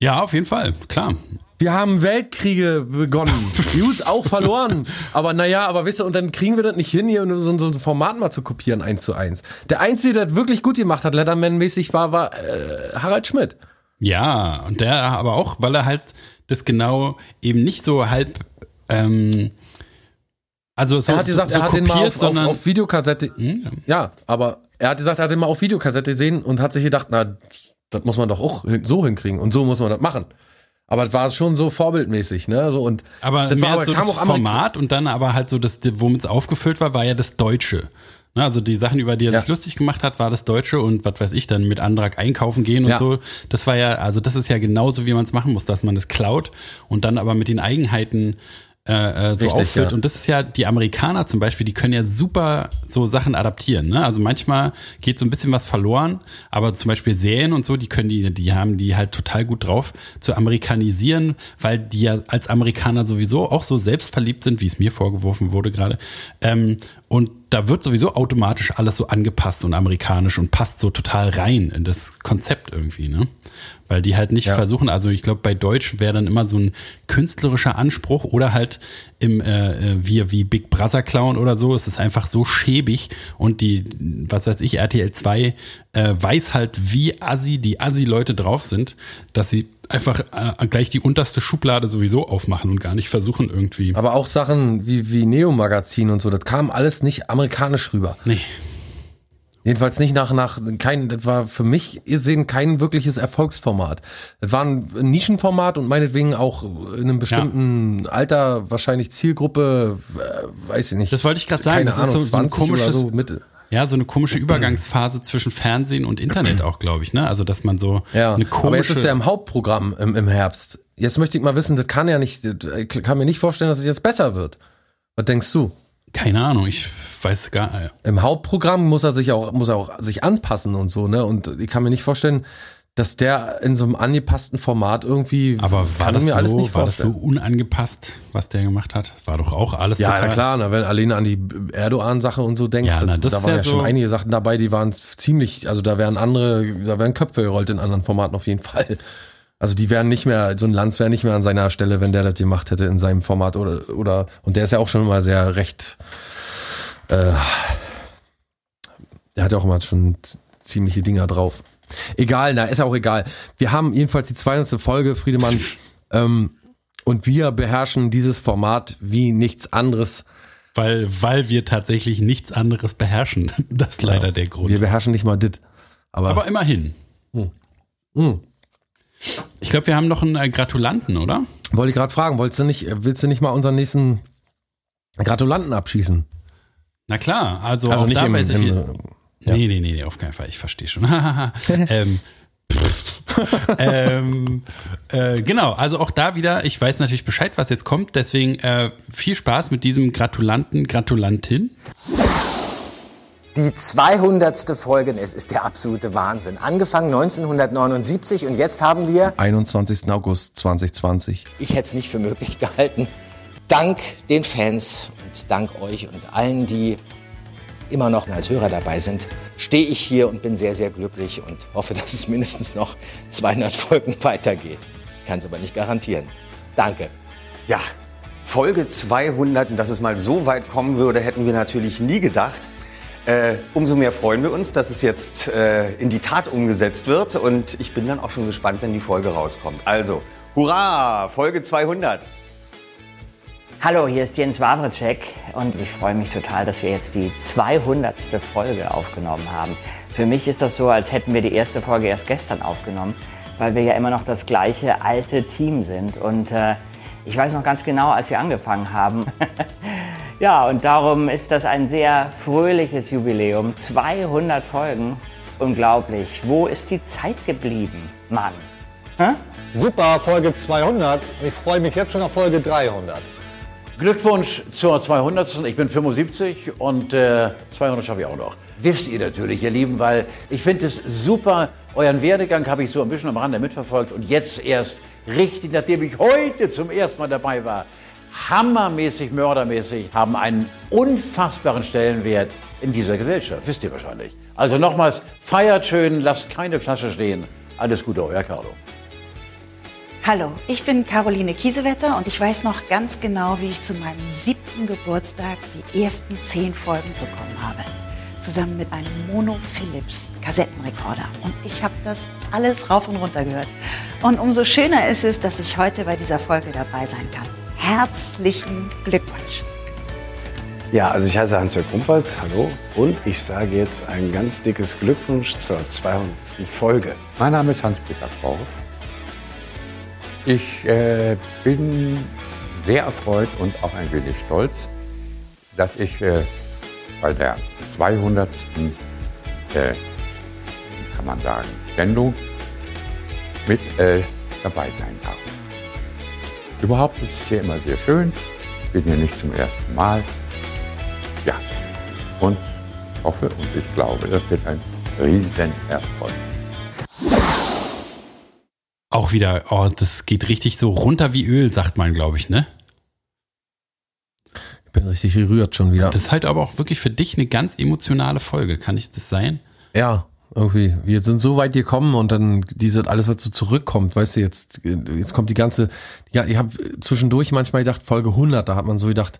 Ja, auf jeden Fall, klar. Wir haben Weltkriege begonnen. Gut, auch verloren. Aber naja, aber wisst ihr, und dann kriegen wir das nicht hin, hier so, so ein Format mal zu kopieren, eins zu eins. Der Einzige, der das wirklich gut gemacht hat, Letterman-mäßig war, war äh, Harald Schmidt. Ja, und der aber auch, weil er halt das genau eben nicht so halb, ähm, also so, er hat gesagt, so, so er hat den mal kopiert, auf, auf, auf Videokassette. Hm, Ja, aber er hat gesagt, er hat mal auf Videokassette gesehen und hat sich gedacht, na, das muss man doch auch so hinkriegen und so muss man das machen. Aber das war schon so vorbildmäßig, ne? So und aber das war aber, so kam das Format und dann aber halt so das, womit es aufgefüllt war, war ja das Deutsche. Ne, also die Sachen, über die er Ja. sich lustig gemacht hat, war das Deutsche und was weiß ich dann mit Antrag einkaufen gehen und Ja. so. Das war ja, also das ist ja genauso, wie man es machen muss, dass man es klaut und dann aber mit den Eigenheiten äh, äh, so Richtig, auffüllt. ja. Und das ist ja, die Amerikaner zum Beispiel, die können ja super so Sachen adaptieren. Ne? Also manchmal geht so ein bisschen was verloren, aber zum Beispiel Serien und so, die können die, die haben die halt total gut drauf zu amerikanisieren, weil die ja als Amerikaner sowieso auch so selbstverliebt sind, wie es mir vorgeworfen wurde gerade. Ähm, und da wird sowieso automatisch alles so angepasst und amerikanisch und passt so total rein in das Konzept irgendwie, ne? Weil die halt nicht Ja. versuchen, also ich glaube, bei Deutsch wäre dann immer so ein künstlerischer Anspruch oder halt im äh, äh, wie, wie Big Brother Clown oder so, es ist einfach so schäbig und die, was weiß ich, RTL 2 äh, weiß halt, wie assi die Assi-Leute drauf sind, dass sie einfach äh, gleich die unterste Schublade sowieso aufmachen und gar nicht versuchen irgendwie. aber auch Sachen wie, wie Neo-Magazin und so, das kam alles nicht amerikanisch rüber. Nee. Jedenfalls nicht nach, nach, kein, das war für mich, ihr sehen, kein wirkliches Erfolgsformat. Das war ein Nischenformat und meinetwegen auch in einem bestimmten Alter, wahrscheinlich Zielgruppe, äh, weiß ich nicht. Das wollte ich gerade sagen, Keine das ist Ahnung, so- so ein 20 oder komisches- so, Mitte. Ja, so eine komische Übergangsphase zwischen Fernsehen und Internet auch, glaube ich, ne? Also, dass man so Ja, so eine komische. aber jetzt ist er im Hauptprogramm im, im Herbst. Jetzt möchte ich mal wissen, das kann ja nicht, ich kann mir nicht vorstellen, dass es jetzt besser wird. Was denkst du? Keine Ahnung, ich weiß gar äh, Im Hauptprogramm muss er sich auch, muss er auch sich anpassen und so, ne? Und ich kann mir nicht vorstellen, dass der in so einem angepassten Format irgendwie, Aber war das, mir so, alles nicht war das so vorstellen. unangepasst, was der gemacht hat? War doch auch alles ja, total. na klar, na, wenn alleine an die Erdogan-Sache und so denkst, Ja, na, da waren ja ja, so- schon einige Sachen dabei, die waren ziemlich, also da wären andere, da wären Köpfe gerollt in anderen Formaten auf jeden Fall. Also die wären nicht mehr, so ein Lanz wäre nicht mehr an seiner Stelle, wenn der das gemacht hätte in seinem Format oder, oder, und der ist ja auch schon immer sehr recht, äh, der hat ja auch immer schon ziemliche Dinger drauf. Egal, na, ist ja auch egal. Wir haben jedenfalls die 200. Folge, Friedemann, ähm, und wir beherrschen dieses Format wie nichts anderes. Weil, weil wir tatsächlich nichts anderes beherrschen. Das ist leider der Grund. Wir beherrschen nicht mal dit. Aber, Aber immerhin. Hm. Ich glaube, wir haben noch einen äh, Gratulanten, oder? wollte ich gerade fragen, wolltest du nicht, willst du nicht mal unseren nächsten Gratulanten abschießen? Na klar, also, Also auch nicht da im- weiß ich. im, nee, ja. nee, nee, nee, auf keinen Fall, ich verstehe schon. ähm, ähm, äh, genau, also auch da wieder, ich weiß natürlich Bescheid, was jetzt kommt, deswegen äh, viel Spaß mit diesem Gratulanten, Gratulantin. Die 200. Folge, es ist der absolute Wahnsinn. Angefangen 1979 und jetzt haben wir, 21. August 2020. ich hätte es nicht für möglich gehalten, dank den Fans und dank euch und allen, die immer noch als Hörer dabei sind, stehe ich hier und bin sehr, sehr glücklich und hoffe, dass es mindestens noch 200 Folgen weitergeht. Kann es aber nicht garantieren. Danke. Ja, Folge 200 und dass es mal so weit kommen würde, hätten wir natürlich nie gedacht. Äh, umso mehr freuen wir uns, dass es jetzt äh, in die Tat umgesetzt wird und ich bin dann auch schon gespannt, wenn die Folge rauskommt. Also, hurra, Folge 200. Hallo, hier ist Jens Wawritschek und ich freue mich total, dass wir jetzt die 200. Folge aufgenommen haben. Für mich ist das so, als hätten wir die erste Folge erst gestern aufgenommen, weil wir ja immer noch das gleiche alte Team sind. Und äh, ich weiß noch ganz genau, als wir angefangen haben. ja, und darum ist das ein sehr fröhliches Jubiläum. 200 Folgen. Unglaublich. Wo ist die Zeit geblieben, Mann? Hä? Super, Folge 200. Ich freue mich jetzt schon auf Folge 300. Glückwunsch zur 200. Ich bin 75 und äh, 200 schaffe ich auch noch. Wisst ihr natürlich, ihr Lieben, weil ich finde es super. Euren Werdegang habe ich so ein bisschen am Rande mitverfolgt und jetzt erst richtig, nachdem ich heute zum ersten Mal dabei war, hammermäßig, mördermäßig, haben einen unfassbaren Stellenwert in dieser Gesellschaft. Wisst ihr wahrscheinlich. Also nochmals, feiert schön, lasst keine Flasche stehen. Alles Gute, euer Carlo. Hallo, ich bin Caroline Kiesewetter und ich weiß noch ganz genau, wie ich zu meinem siebten Geburtstag die ersten zehn Folgen bekommen habe. Zusammen mit einem Mono Philips Kassettenrekorder. Und ich habe das alles rauf und runter gehört. Und umso schöner ist es, dass ich heute bei dieser Folge dabei sein kann. Herzlichen Glückwunsch. Ja, also ich heiße Hans-Jörg Kumpals, hallo. Und ich sage jetzt ein ganz dickes Glückwunsch zur 200. Folge. Mein Name ist Hans-Peter Kraus. Ich äh, bin sehr erfreut und auch ein wenig stolz, dass ich äh, bei der 200. Äh, wie kann man sagen, Sendung mit äh, dabei sein darf. Überhaupt ist es hier immer sehr schön. Ich bin hier nicht zum ersten Mal. Ja, und hoffe und ich glaube, das wird ein Riesenerfolg. Auch wieder, oh, das geht richtig so runter wie Öl, sagt man, glaube ich, ne? Ich bin richtig gerührt schon wieder. Das ist halt aber auch wirklich für dich eine ganz emotionale Folge. Kann ich das sein? Ja, irgendwie. Wir sind so weit gekommen und dann diese alles, was so zurückkommt, weißt du, jetzt, jetzt kommt die ganze, ja, ich habe zwischendurch manchmal gedacht, Folge 100, da hat man so gedacht,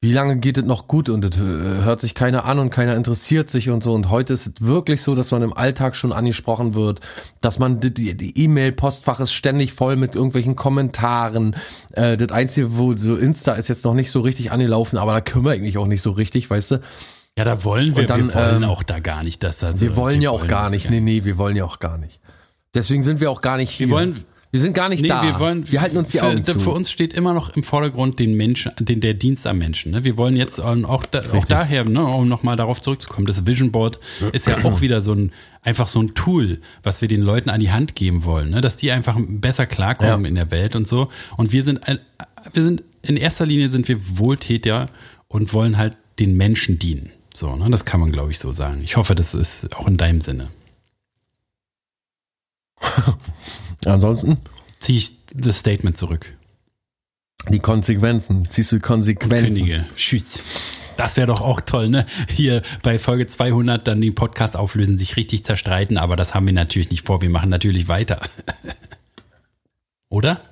wie lange geht es noch gut und es äh, hört sich keiner an und keiner interessiert sich und so. Und heute ist es wirklich so, dass man im Alltag schon angesprochen wird, dass man die E-Mail-Postfach ist ständig voll mit irgendwelchen Kommentaren. Äh, das Einzige, wo so Insta ist jetzt noch nicht so richtig angelaufen, aber da kümmere ich mich auch nicht so richtig, weißt du. Ja, da wollen wir, Und dann, wir wollen ähm, auch da gar nicht, dass da so- Wir wollen ja auch gar das nicht. Nee, nee, wir wollen ja auch gar nicht. Deswegen sind wir auch gar nicht hier. Wir wollen- wir sind gar nicht Nee, da. wir wollen, wir halten uns die für, Augen zu. Für uns steht immer noch im Vordergrund den Menschen, den, der Dienst am Menschen. Ne? Wir wollen jetzt auch, da, auch daher, ne, um nochmal darauf zurückzukommen, das Vision Board ist ja auch wieder so ein, einfach so ein Tool, was wir den Leuten an die Hand geben wollen, ne? dass die einfach besser klarkommen Ja. in der Welt und so. Und wir sind, wir sind, in erster Linie sind wir Wohltäter und wollen halt den Menschen dienen. So, ne? Das kann man, glaube ich, so sagen. Ich hoffe, das ist auch in deinem Sinne. Ansonsten? Ziehe ich das Statement zurück. Die Konsequenzen. Ziehst du die Konsequenzen? Kündige. Tschüss. Das wäre doch auch toll, ne? Hier bei Folge 200 dann den Podcast auflösen, sich richtig zerstreiten, aber das haben wir natürlich nicht vor. Wir machen natürlich weiter. Oder?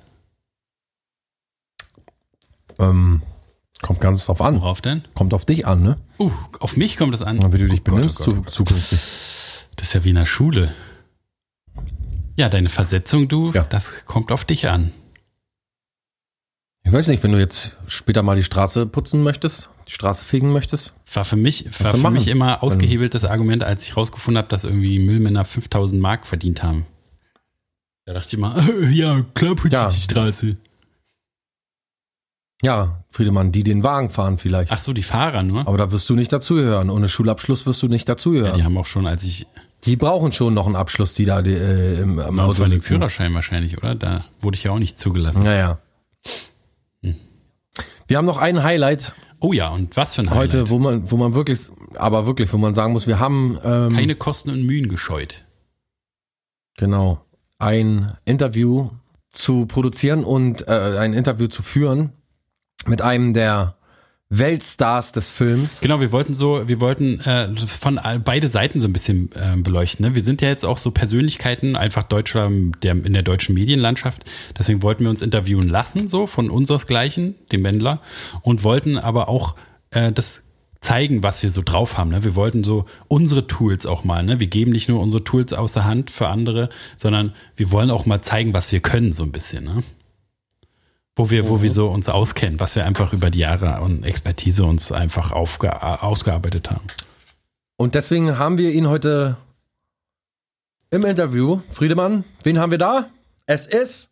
Ähm, kommt ganz drauf an. Worauf denn? Kommt auf dich an, ne? Uh, auf mich kommt es an. Wie du dich Oh Gott, benimmst oh Gott, oh zu, Gott. zukünftig. Das ist ja wie in der Schule. Ja, deine Versetzung, du, das kommt auf dich an. Ich weiß nicht, wenn du jetzt später mal die Straße putzen möchtest, die Straße fegen möchtest. War für mich, war für machen? mich immer ausgehebeltes Argument, als ich rausgefunden habe, dass irgendwie Müllmänner 5000 Mark verdient haben. Da dachte ich mal, ja, klar putze Ja. ich die Straße. Ja, Friedemann, die den Wagen fahren vielleicht. Ach so, die Fahrer nur. Aber da wirst du nicht dazugehören. Ohne Schulabschluss wirst du nicht Ja, dazugehören. die haben auch schon, als ich Die brauchen schon noch einen Abschluss, die da die, äh, im, im Auto Auto den sitzen. Führerschein wahrscheinlich, oder? Da wurde ich ja auch nicht zugelassen. Naja. Wir haben noch ein Highlight. Oh ja, und was für ein Highlight? Heute, wo man, wo man wirklich, aber wirklich, wo man sagen muss, wir haben ähm, Keine Kosten und Mühen gescheut. Genau. Ein Interview zu produzieren und äh, ein Interview zu führen mit einem der Weltstars des Films. Genau, wir wollten so, wir wollten äh, von beide Seiten so ein bisschen äh, beleuchten. Ne? Wir sind ja jetzt auch so Persönlichkeiten, einfach Deutscher der, in der deutschen Medienlandschaft. Deswegen wollten wir uns interviewen lassen, so von unseresgleichen, dem Wendler, und wollten aber auch äh, das zeigen, was wir so drauf haben. Ne? Wir wollten so unsere Tools auch mal. Ne? Wir geben nicht nur unsere Tools aus der Hand für andere, sondern wir wollen auch mal zeigen, was wir können, so ein bisschen. Ne? Wo wir, wo wir so uns auskennen, was wir einfach über die Jahre und Expertise uns einfach aufge ausgearbeitet haben. Und deswegen haben wir ihn heute im Interview. Friedemann, wen haben wir da? Es ist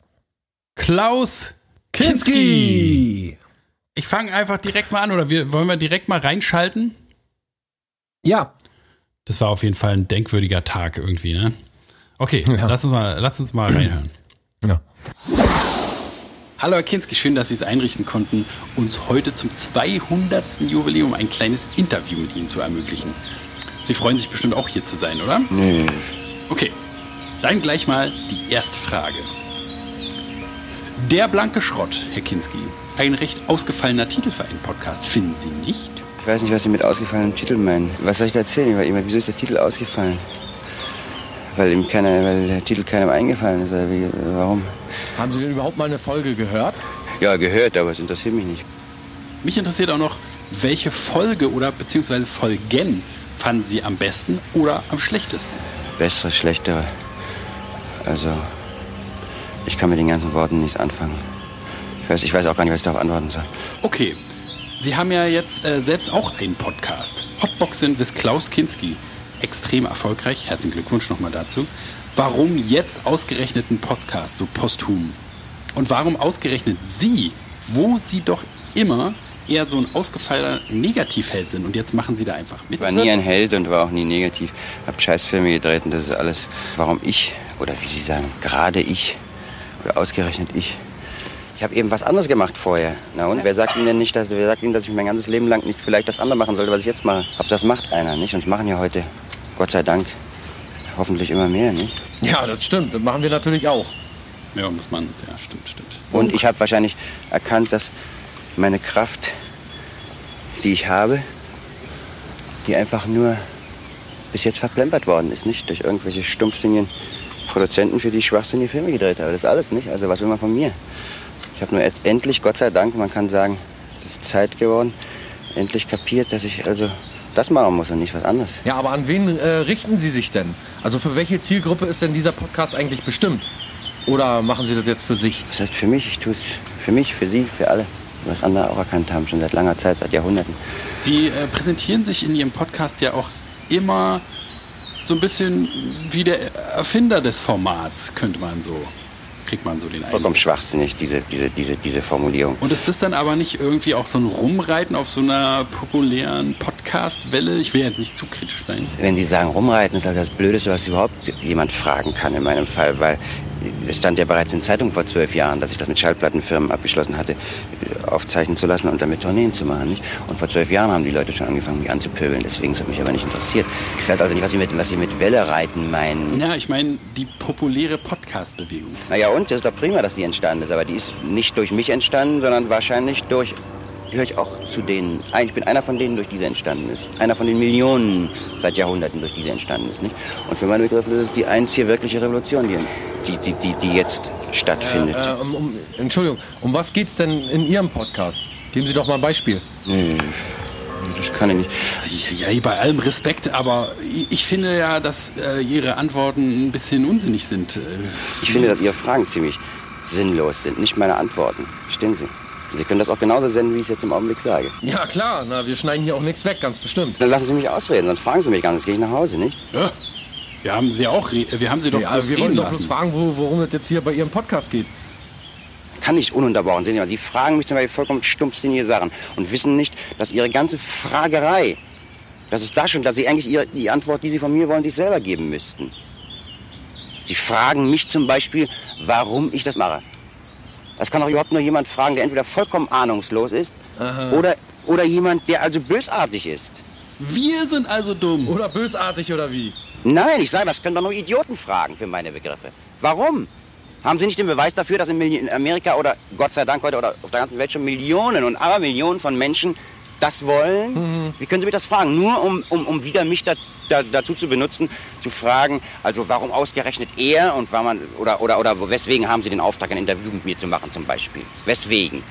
Klaus Kinski. Ich fange einfach direkt mal an, oder wir, wollen wir direkt mal reinschalten? Ja. Das war auf jeden Fall ein denkwürdiger Tag irgendwie, ne? Okay, lass, uns mal, lass uns mal reinhören. Ja. Hallo Herr Kinski, schön, dass Sie es einrichten konnten, uns heute zum 200. Jubiläum ein kleines Interview mit Ihnen zu ermöglichen. Sie freuen sich bestimmt auch hier zu sein, oder? Nee. Okay, dann gleich mal die erste Frage. Der blanke Schrott, Herr Kinski. Ein recht ausgefallener Titel für einen Podcast, finden Sie nicht? Ich weiß nicht, was Sie mit ausgefallenem Titel meinen. Was soll ich da erzählen? Weil, wieso ist der Titel ausgefallen? Weil ihm keiner, weil der Titel keinem eingefallen ist. Oder wie, warum? Haben Sie denn überhaupt mal eine Folge gehört? Ja, gehört, aber es interessiert mich nicht. Mich interessiert auch noch, welche Folge oder beziehungsweise Folgen fanden Sie am besten oder am schlechtesten? Bessere, schlechtere. Also, ich kann mit den ganzen Worten nichts anfangen. Ich weiß, ich weiß auch gar nicht, was ich darauf antworten soll. Okay, Sie haben ja jetzt äh, selbst auch einen Podcast. Hotboxen with Klaus Kinski. Extrem erfolgreich. Herzlichen Glückwunsch nochmal dazu. Warum jetzt ausgerechnet ein Podcast, so posthum? Und warum ausgerechnet Sie, wo Sie doch immer eher so ein ausgefallener Negativheld sind und jetzt machen Sie da einfach mit? Ich war nie ein Held und war auch nie negativ. Hab Scheißfilme gedreht und das ist alles. Warum ich, oder wie Sie sagen, gerade ich, oder ausgerechnet ich. Ich habe eben was anderes gemacht vorher. Na und, wer sagt Ihnen denn nicht, dass, wer sagt Ihnen, dass ich mein ganzes Leben lang nicht vielleicht das andere machen sollte, was ich jetzt mache? Aber das macht einer, nicht? Und das machen ja heute, Gott sei Dank, hoffentlich immer mehr, nicht? Ja, das stimmt. Das machen wir natürlich auch. Ja, muss man, ja, stimmt, stimmt. Und ich habe wahrscheinlich erkannt, dass meine Kraft, die ich habe, die einfach nur bis jetzt verplempert worden ist, nicht? Durch irgendwelche stumpfsinnigen Produzenten, für die ich schwachsinnige Filme gedreht habe. Das ist alles, nicht? Also was will man von mir? Ich habe nur endlich, Gott sei Dank, man kann sagen, es ist Zeit geworden, endlich kapiert, dass ich also das machen muss und nicht was anderes. Ja, aber an wen äh, richten Sie sich denn? Also für welche Zielgruppe ist denn dieser Podcast eigentlich bestimmt? Oder machen Sie das jetzt für sich? Das heißt für mich, ich tue es für mich, für Sie, für alle. Was andere auch erkannt haben, schon seit langer Zeit, seit Jahrhunderten. Sie äh, präsentieren sich in Ihrem Podcast ja auch immer so ein bisschen wie der Erfinder des Formats, könnte man so, kriegt man so den Eindruck. Vollkommen schwachsinnig, diese, diese, diese, diese Formulierung. Und ist das dann aber nicht irgendwie auch so ein Rumreiten auf so einer populären Podcast-Welle? Ich will jetzt nicht zu kritisch sein. Wenn Sie sagen, rumreiten ist also das Blödeste, was überhaupt jemand fragen kann in meinem Fall, weil es stand ja bereits in Zeitung vor zwölf Jahren, dass ich das mit Schallplattenfirmen abgeschlossen hatte, aufzeichnen zu lassen und damit Tourneen zu machen. Nicht? Und vor zwölf Jahren haben die Leute schon angefangen, mich anzupöbeln. Deswegen ist es mich aber nicht interessiert. Ich weiß also nicht, was Sie mit, was Sie mit Welle reiten meinen. Ja, ich meine die populäre Podcast-Bewegung. Naja, und das ist doch prima, dass die entstanden ist. Aber die ist nicht durch mich entstanden, sondern wahrscheinlich durch. Gehöre ich auch zu denen. Ich bin einer von denen, durch die sie entstanden ist. Einer von den Millionen seit Jahrhunderten, durch die sie entstanden ist. Nicht? Und für meine Begriffe ist es die einzige wirkliche Revolution, die, die, die, die jetzt stattfindet. Äh, äh, um, um, Entschuldigung, um was geht's denn in Ihrem Podcast? Geben Sie doch mal ein Beispiel. Nee, das kann ich nicht. Ja, ja, bei allem Respekt, aber ich- finde ja, dass äh, Ihre Antworten ein bisschen unsinnig sind. Äh, Ich finde, dass Ihre Fragen ziemlich sinnlos sind, nicht meine Antworten. Verstehen Sie? Sie können das auch genauso senden, wie ich es jetzt im Augenblick sage. Ja, klar, na, wir schneiden hier auch nichts weg, ganz bestimmt. Dann lassen Sie mich ausreden, sonst fragen Sie mich gar nicht, sonst gehe ich nach Hause, nicht? Ja. Wir haben sie auch, wir haben sie doch Ja, bloß wir reden wollen doch bloß fragen, wo, worum es jetzt hier bei Ihrem Podcast geht. Kann nicht ununterbrochen. Sehen Sie mal, Sie fragen mich zum Beispiel vollkommen stumpfsinnige Sachen und wissen nicht, dass Ihre ganze Fragerei Das ist das schon, dass Sie eigentlich ihre, die Antwort, die Sie von mir wollen, sich selber geben müssten. Sie fragen mich zum Beispiel, warum ich das mache. Das kann doch überhaupt nur jemand fragen, der entweder vollkommen ahnungslos ist oder, oder jemand, der also bösartig ist. Wir sind also dumm. Oder bösartig oder wie? Nein, ich sage, das können doch nur Idioten fragen für meine Begriffe. Warum? Haben Sie nicht den Beweis dafür, dass in Amerika oder Gott sei Dank heute oder auf der ganzen Welt schon Millionen und Abermillionen von Menschen das wollen? Wie können Sie mich das fragen? Nur um, um, um wieder mich da, da, dazu zu benutzen, zu fragen, also warum ausgerechnet er und war man, oder, oder, oder weswegen haben Sie den Auftrag, ein Interview mit mir zu machen zum Beispiel? Weswegen?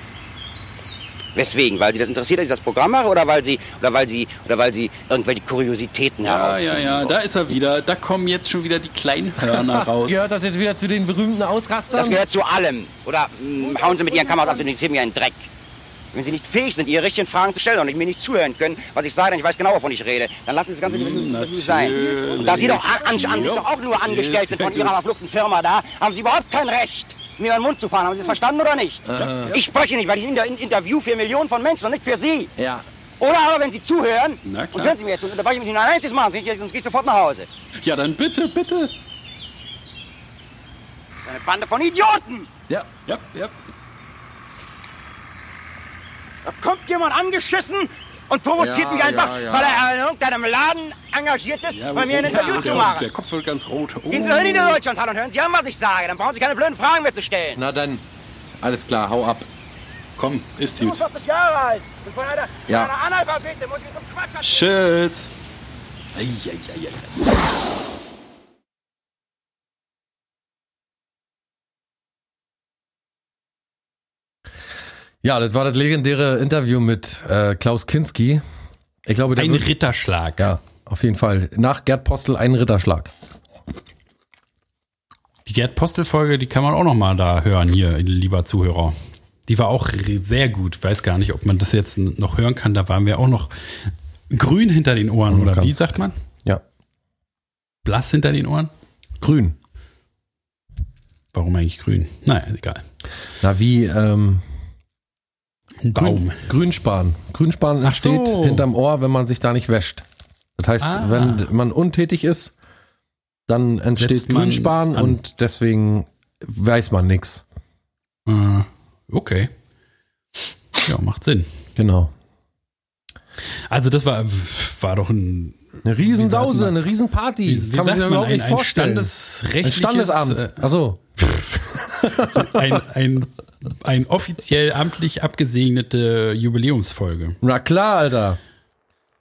Weswegen? Weil Sie das interessiert, dass ich das Programm mache oder weil Sie, oder weil Sie, oder weil Sie irgendwelche Kuriositäten Ja, herausfinden ja, ja, da ist er wieder. Da kommen jetzt schon wieder die kleinen Hörner raus. Gehört das jetzt wieder zu den berühmten Ausrastern? Das gehört zu allem. Oder mh, hauen Sie mit Ihren Kameras ab, Sie interessieren mir einen Dreck. Wenn Sie nicht fähig sind, Ihre richtigen Fragen zu stellen und mir nicht zuhören können, was ich sage, denn ich weiß genau, wovon ich rede, dann lassen Sie das Ganze Interview sein. Und da Sie doch, an, an, doch auch nur angestellt sind von Ihrer verfluchten Firma da, haben Sie überhaupt kein Recht, mir in den Mund zu fahren. Haben Sie das verstanden oder nicht? Aha. Ich spreche nicht, weil ich inter interview für Millionen von Menschen und nicht für Sie. Ja. Oder aber, wenn Sie zuhören, und hören Sie mir jetzt, und unterbreche ich mich nicht ein einziges Mal, sonst gehe ich sofort nach Hause. Ja, dann bitte, bitte. Das ist eine Bande von Idioten. Ja. Ja, ja. Da kommt jemand angeschissen und provoziert Ja, mich einfach, ja, ja. weil er in irgendeinem Laden engagiert ist, bei mir ein Interview zu machen. Der Kopf wird ganz rot. Oh. Gehen Sie doch in die Deutschlandhalle und hören Sie an, was ich sage. Dann brauchen Sie keine blöden Fragen mehr zu stellen. Na dann, alles klar, hau ab. Komm, ist Ich bin gut. 40 Jahre alt. Und von einer, Ja. von einer Analphabete muss ich einen Quatsch Tschüss. Ei, ei, ei, ei. Ja, das war das legendäre Interview mit äh, Klaus Kinski. Ich glaube, der Ein wird, Ritterschlag. Ja, auf jeden Fall. Nach Gerd Postel ein Ritterschlag. Die Gerd Postel-Folge, die kann man auch noch mal da hören, hier, lieber Zuhörer. Die war auch sehr gut. Weiß gar nicht, ob man das jetzt noch hören kann. Da waren wir auch noch grün hinter den Ohren, oder wie sagt man? Ja. Blass hinter den Ohren? Grün. Warum eigentlich grün? Naja, egal. Na, wie ähm, Ein Baum. Grün, Grünspan. Grünspan entsteht so. hinterm Ohr, wenn man sich da nicht wäscht. Das heißt, Ah. wenn man untätig ist, dann entsteht Grünspan an. und deswegen weiß man nichts. Äh, okay. Ja, macht Sinn. Genau. Also das war, war doch ein Eine Riesensause, eine Riesenparty. Wie- wie Kann man sich überhaupt ein- nicht ein vorstellen. standesrechtliches, Ein Standesamt. äh, Achso. Ein, ein, ein offiziell amtlich abgesegnete Jubiläumsfolge. Na klar, Alter.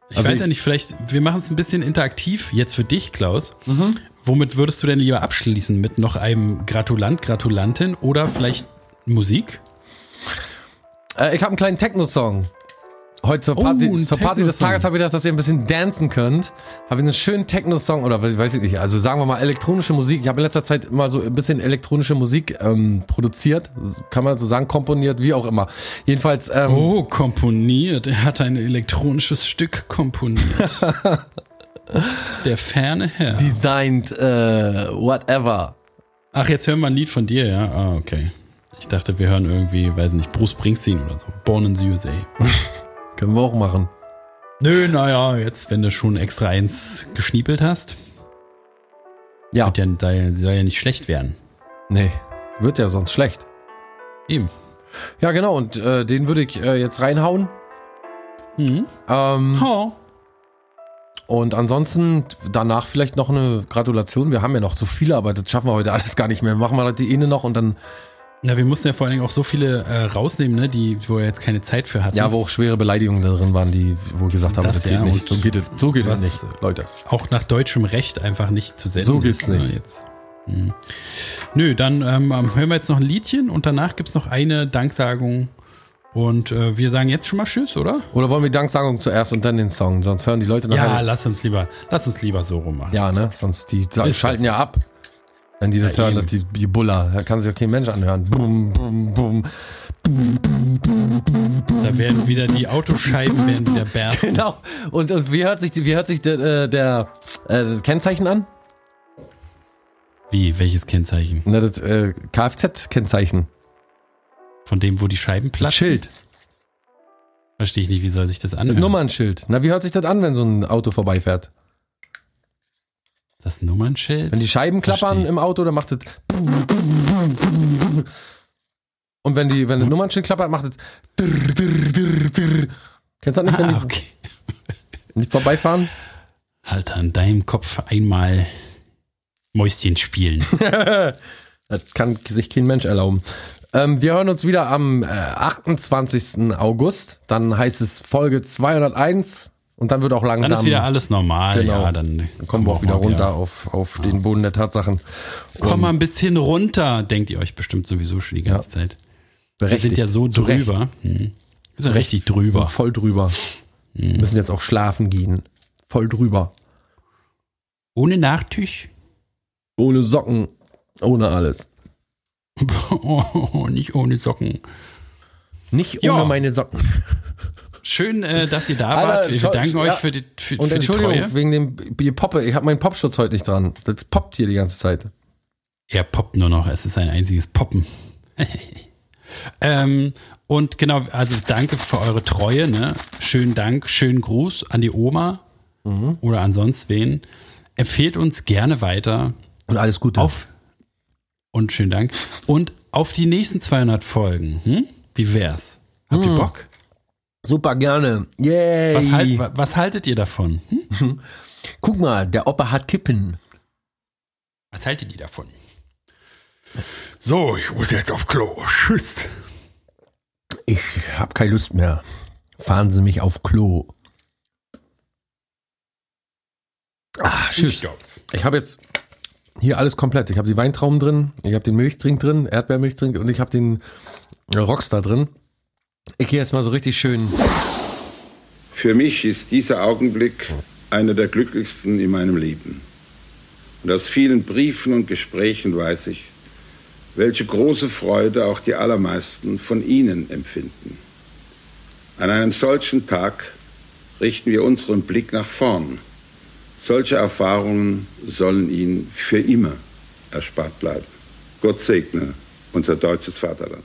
Ich Also weiß ich- ja nicht, vielleicht, wir machen es ein bisschen interaktiv, jetzt für dich, Klaus. Mhm. Womit würdest du denn lieber abschließen? Mit noch einem Gratulant, Gratulantin oder vielleicht Musik? Äh, ich habe einen kleinen Techno-Song. Heute zur Oh, Party, ein zur Party des. Tages habe ich gedacht, dass ihr ein bisschen dancen könnt. Habe ich einen schönen Techno-Song oder weiß, weiß ich nicht, also sagen wir mal elektronische Musik. Ich habe in letzter Zeit immer so ein bisschen elektronische Musik ähm, produziert, kann man so sagen, komponiert, wie auch immer. Jedenfalls. Ähm, Oh, komponiert. Er hat ein elektronisches Stück komponiert. Der ferne Herr. Designed, äh, whatever. Ach, jetzt hören wir ein Lied von dir, ja? Ah, okay. Ich dachte, wir hören irgendwie, weiß nicht, Bruce Springsteen oder so. Born in the USA. Können wir auch machen. Nö, naja, jetzt, wenn du schon extra eins geschniepelt hast. Ja. Wird ja, soll ja nicht schlecht werden. Nee, wird ja sonst schlecht. Eben. Ja, genau, und äh, den würde ich äh, jetzt reinhauen. Mhm. Ähm, Oh. Und ansonsten danach vielleicht noch eine Gratulation. Wir haben ja noch so viele, aber das schaffen wir heute alles gar nicht mehr. Machen wir die eine noch und dann, Na, wir mussten ja vor allen Dingen auch so viele äh, rausnehmen, ne, die, wo wir jetzt keine Zeit für hatten. ja, wo auch schwere Beleidigungen da drin waren, die, wo wir gesagt haben, das, Das geht ja, nicht. So geht es, so geht es nicht, Leute. Auch nach deutschem Recht einfach nicht zu senden. So geht's ist, nicht. Jetzt. Hm. Nö, dann ähm, hören wir jetzt noch ein Liedchen und danach gibt's noch eine Danksagung. Und äh, wir sagen jetzt schon mal Tschüss, oder? Oder wollen wir Danksagung zuerst und dann den Song? Sonst hören die Leute nachher. Ja, lass uns lieber, lass uns lieber so rummachen. ja, ne? Sonst die Ist schalten ja ab. Wenn die das Ja, hören, dass die, die Buller, da kann sich ja kein Mensch anhören. Bum, bum, bum. Da werden wieder die Autoscheiben werden wieder bersten. Genau. Und, und wie hört sich, wie hört sich der, äh, der äh, das Kennzeichen an? Wie, welches Kennzeichen? Na, das äh, Kfz-Kennzeichen. Von dem, wo die Scheiben platzen? Schild. Verstehe ich nicht, wie soll sich das anhören? Nummernschild. Na, wie hört sich das an, wenn so ein Auto vorbeifährt? Das Nummernschild? Wenn die Scheiben klappern im Auto, dann macht es. Und wenn die, wenn das Nummernschild klappert, macht es. Kennst du das nicht, wenn die, Ah, okay. wenn die vorbeifahren? Alter, an deinem Kopf einmal Mäuschen spielen. das kann sich kein Mensch erlauben. Ähm, wir hören uns wieder am äh, 28. August. Dann heißt es Folge 201 und dann wird auch langsam. Dann ist wieder alles normal. Genau. Ja, dann Dann kommen wir auch wieder runter auf, auf den Boden der Tatsachen. Komm mal ein bisschen runter, denkt ihr euch bestimmt sowieso schon die ganze Zeit. Wir Berechtigt. sind ja so Zu drüber. Hm. Wir sind richtig drüber. Sind voll drüber. Müssen jetzt auch schlafen gehen. Voll drüber. Ohne Nachtisch? Ohne Socken. Ohne alles. oh, nicht ohne Socken. Nicht Ja. ohne meine Socken. Schön, äh, dass ihr da Alter, wart. Wir schau- danken euch ja. für die, für, Und für die Entschuldigung, Treue. wegen dem die Poppe. Ich habe meinen Popschutz heute nicht dran. Das poppt hier die ganze Zeit. Er poppt nur noch. Es ist ein einziges Poppen. ähm, und genau, also danke für eure Treue. Ne? Schönen Dank, schönen Gruß an die Oma Mhm. oder an sonst wen. Empfehlt uns gerne weiter. Und alles Gute. Auf, und schönen Dank. Und auf die nächsten 200 Folgen. Hm? Wie wär's? Habt ihr Hm. Bock? Super gerne. Yay. Was, halt, wa- was haltet ihr davon? Hm? Guck mal, der Opa hat Kippen. Was haltet ihr davon? So, ich muss jetzt auf Klo. Tschüss. Ich habe keine Lust mehr. Fahren Sie mich auf Klo. Ah, tschüss. Ich habe jetzt hier alles komplett. Ich habe die Weintrauben drin, ich habe den Milchtrink drin, Erdbeermilchtrink und ich habe den Rockstar drin. Ich gehe jetzt mal so richtig schön. Für mich ist dieser Augenblick einer der glücklichsten in meinem Leben. Und aus vielen Briefen und Gesprächen weiß ich, welche große Freude auch die allermeisten von Ihnen empfinden. An einem solchen Tag richten wir unseren Blick nach vorn. Solche Erfahrungen sollen Ihnen für immer erspart bleiben. Gott segne unser deutsches Vaterland.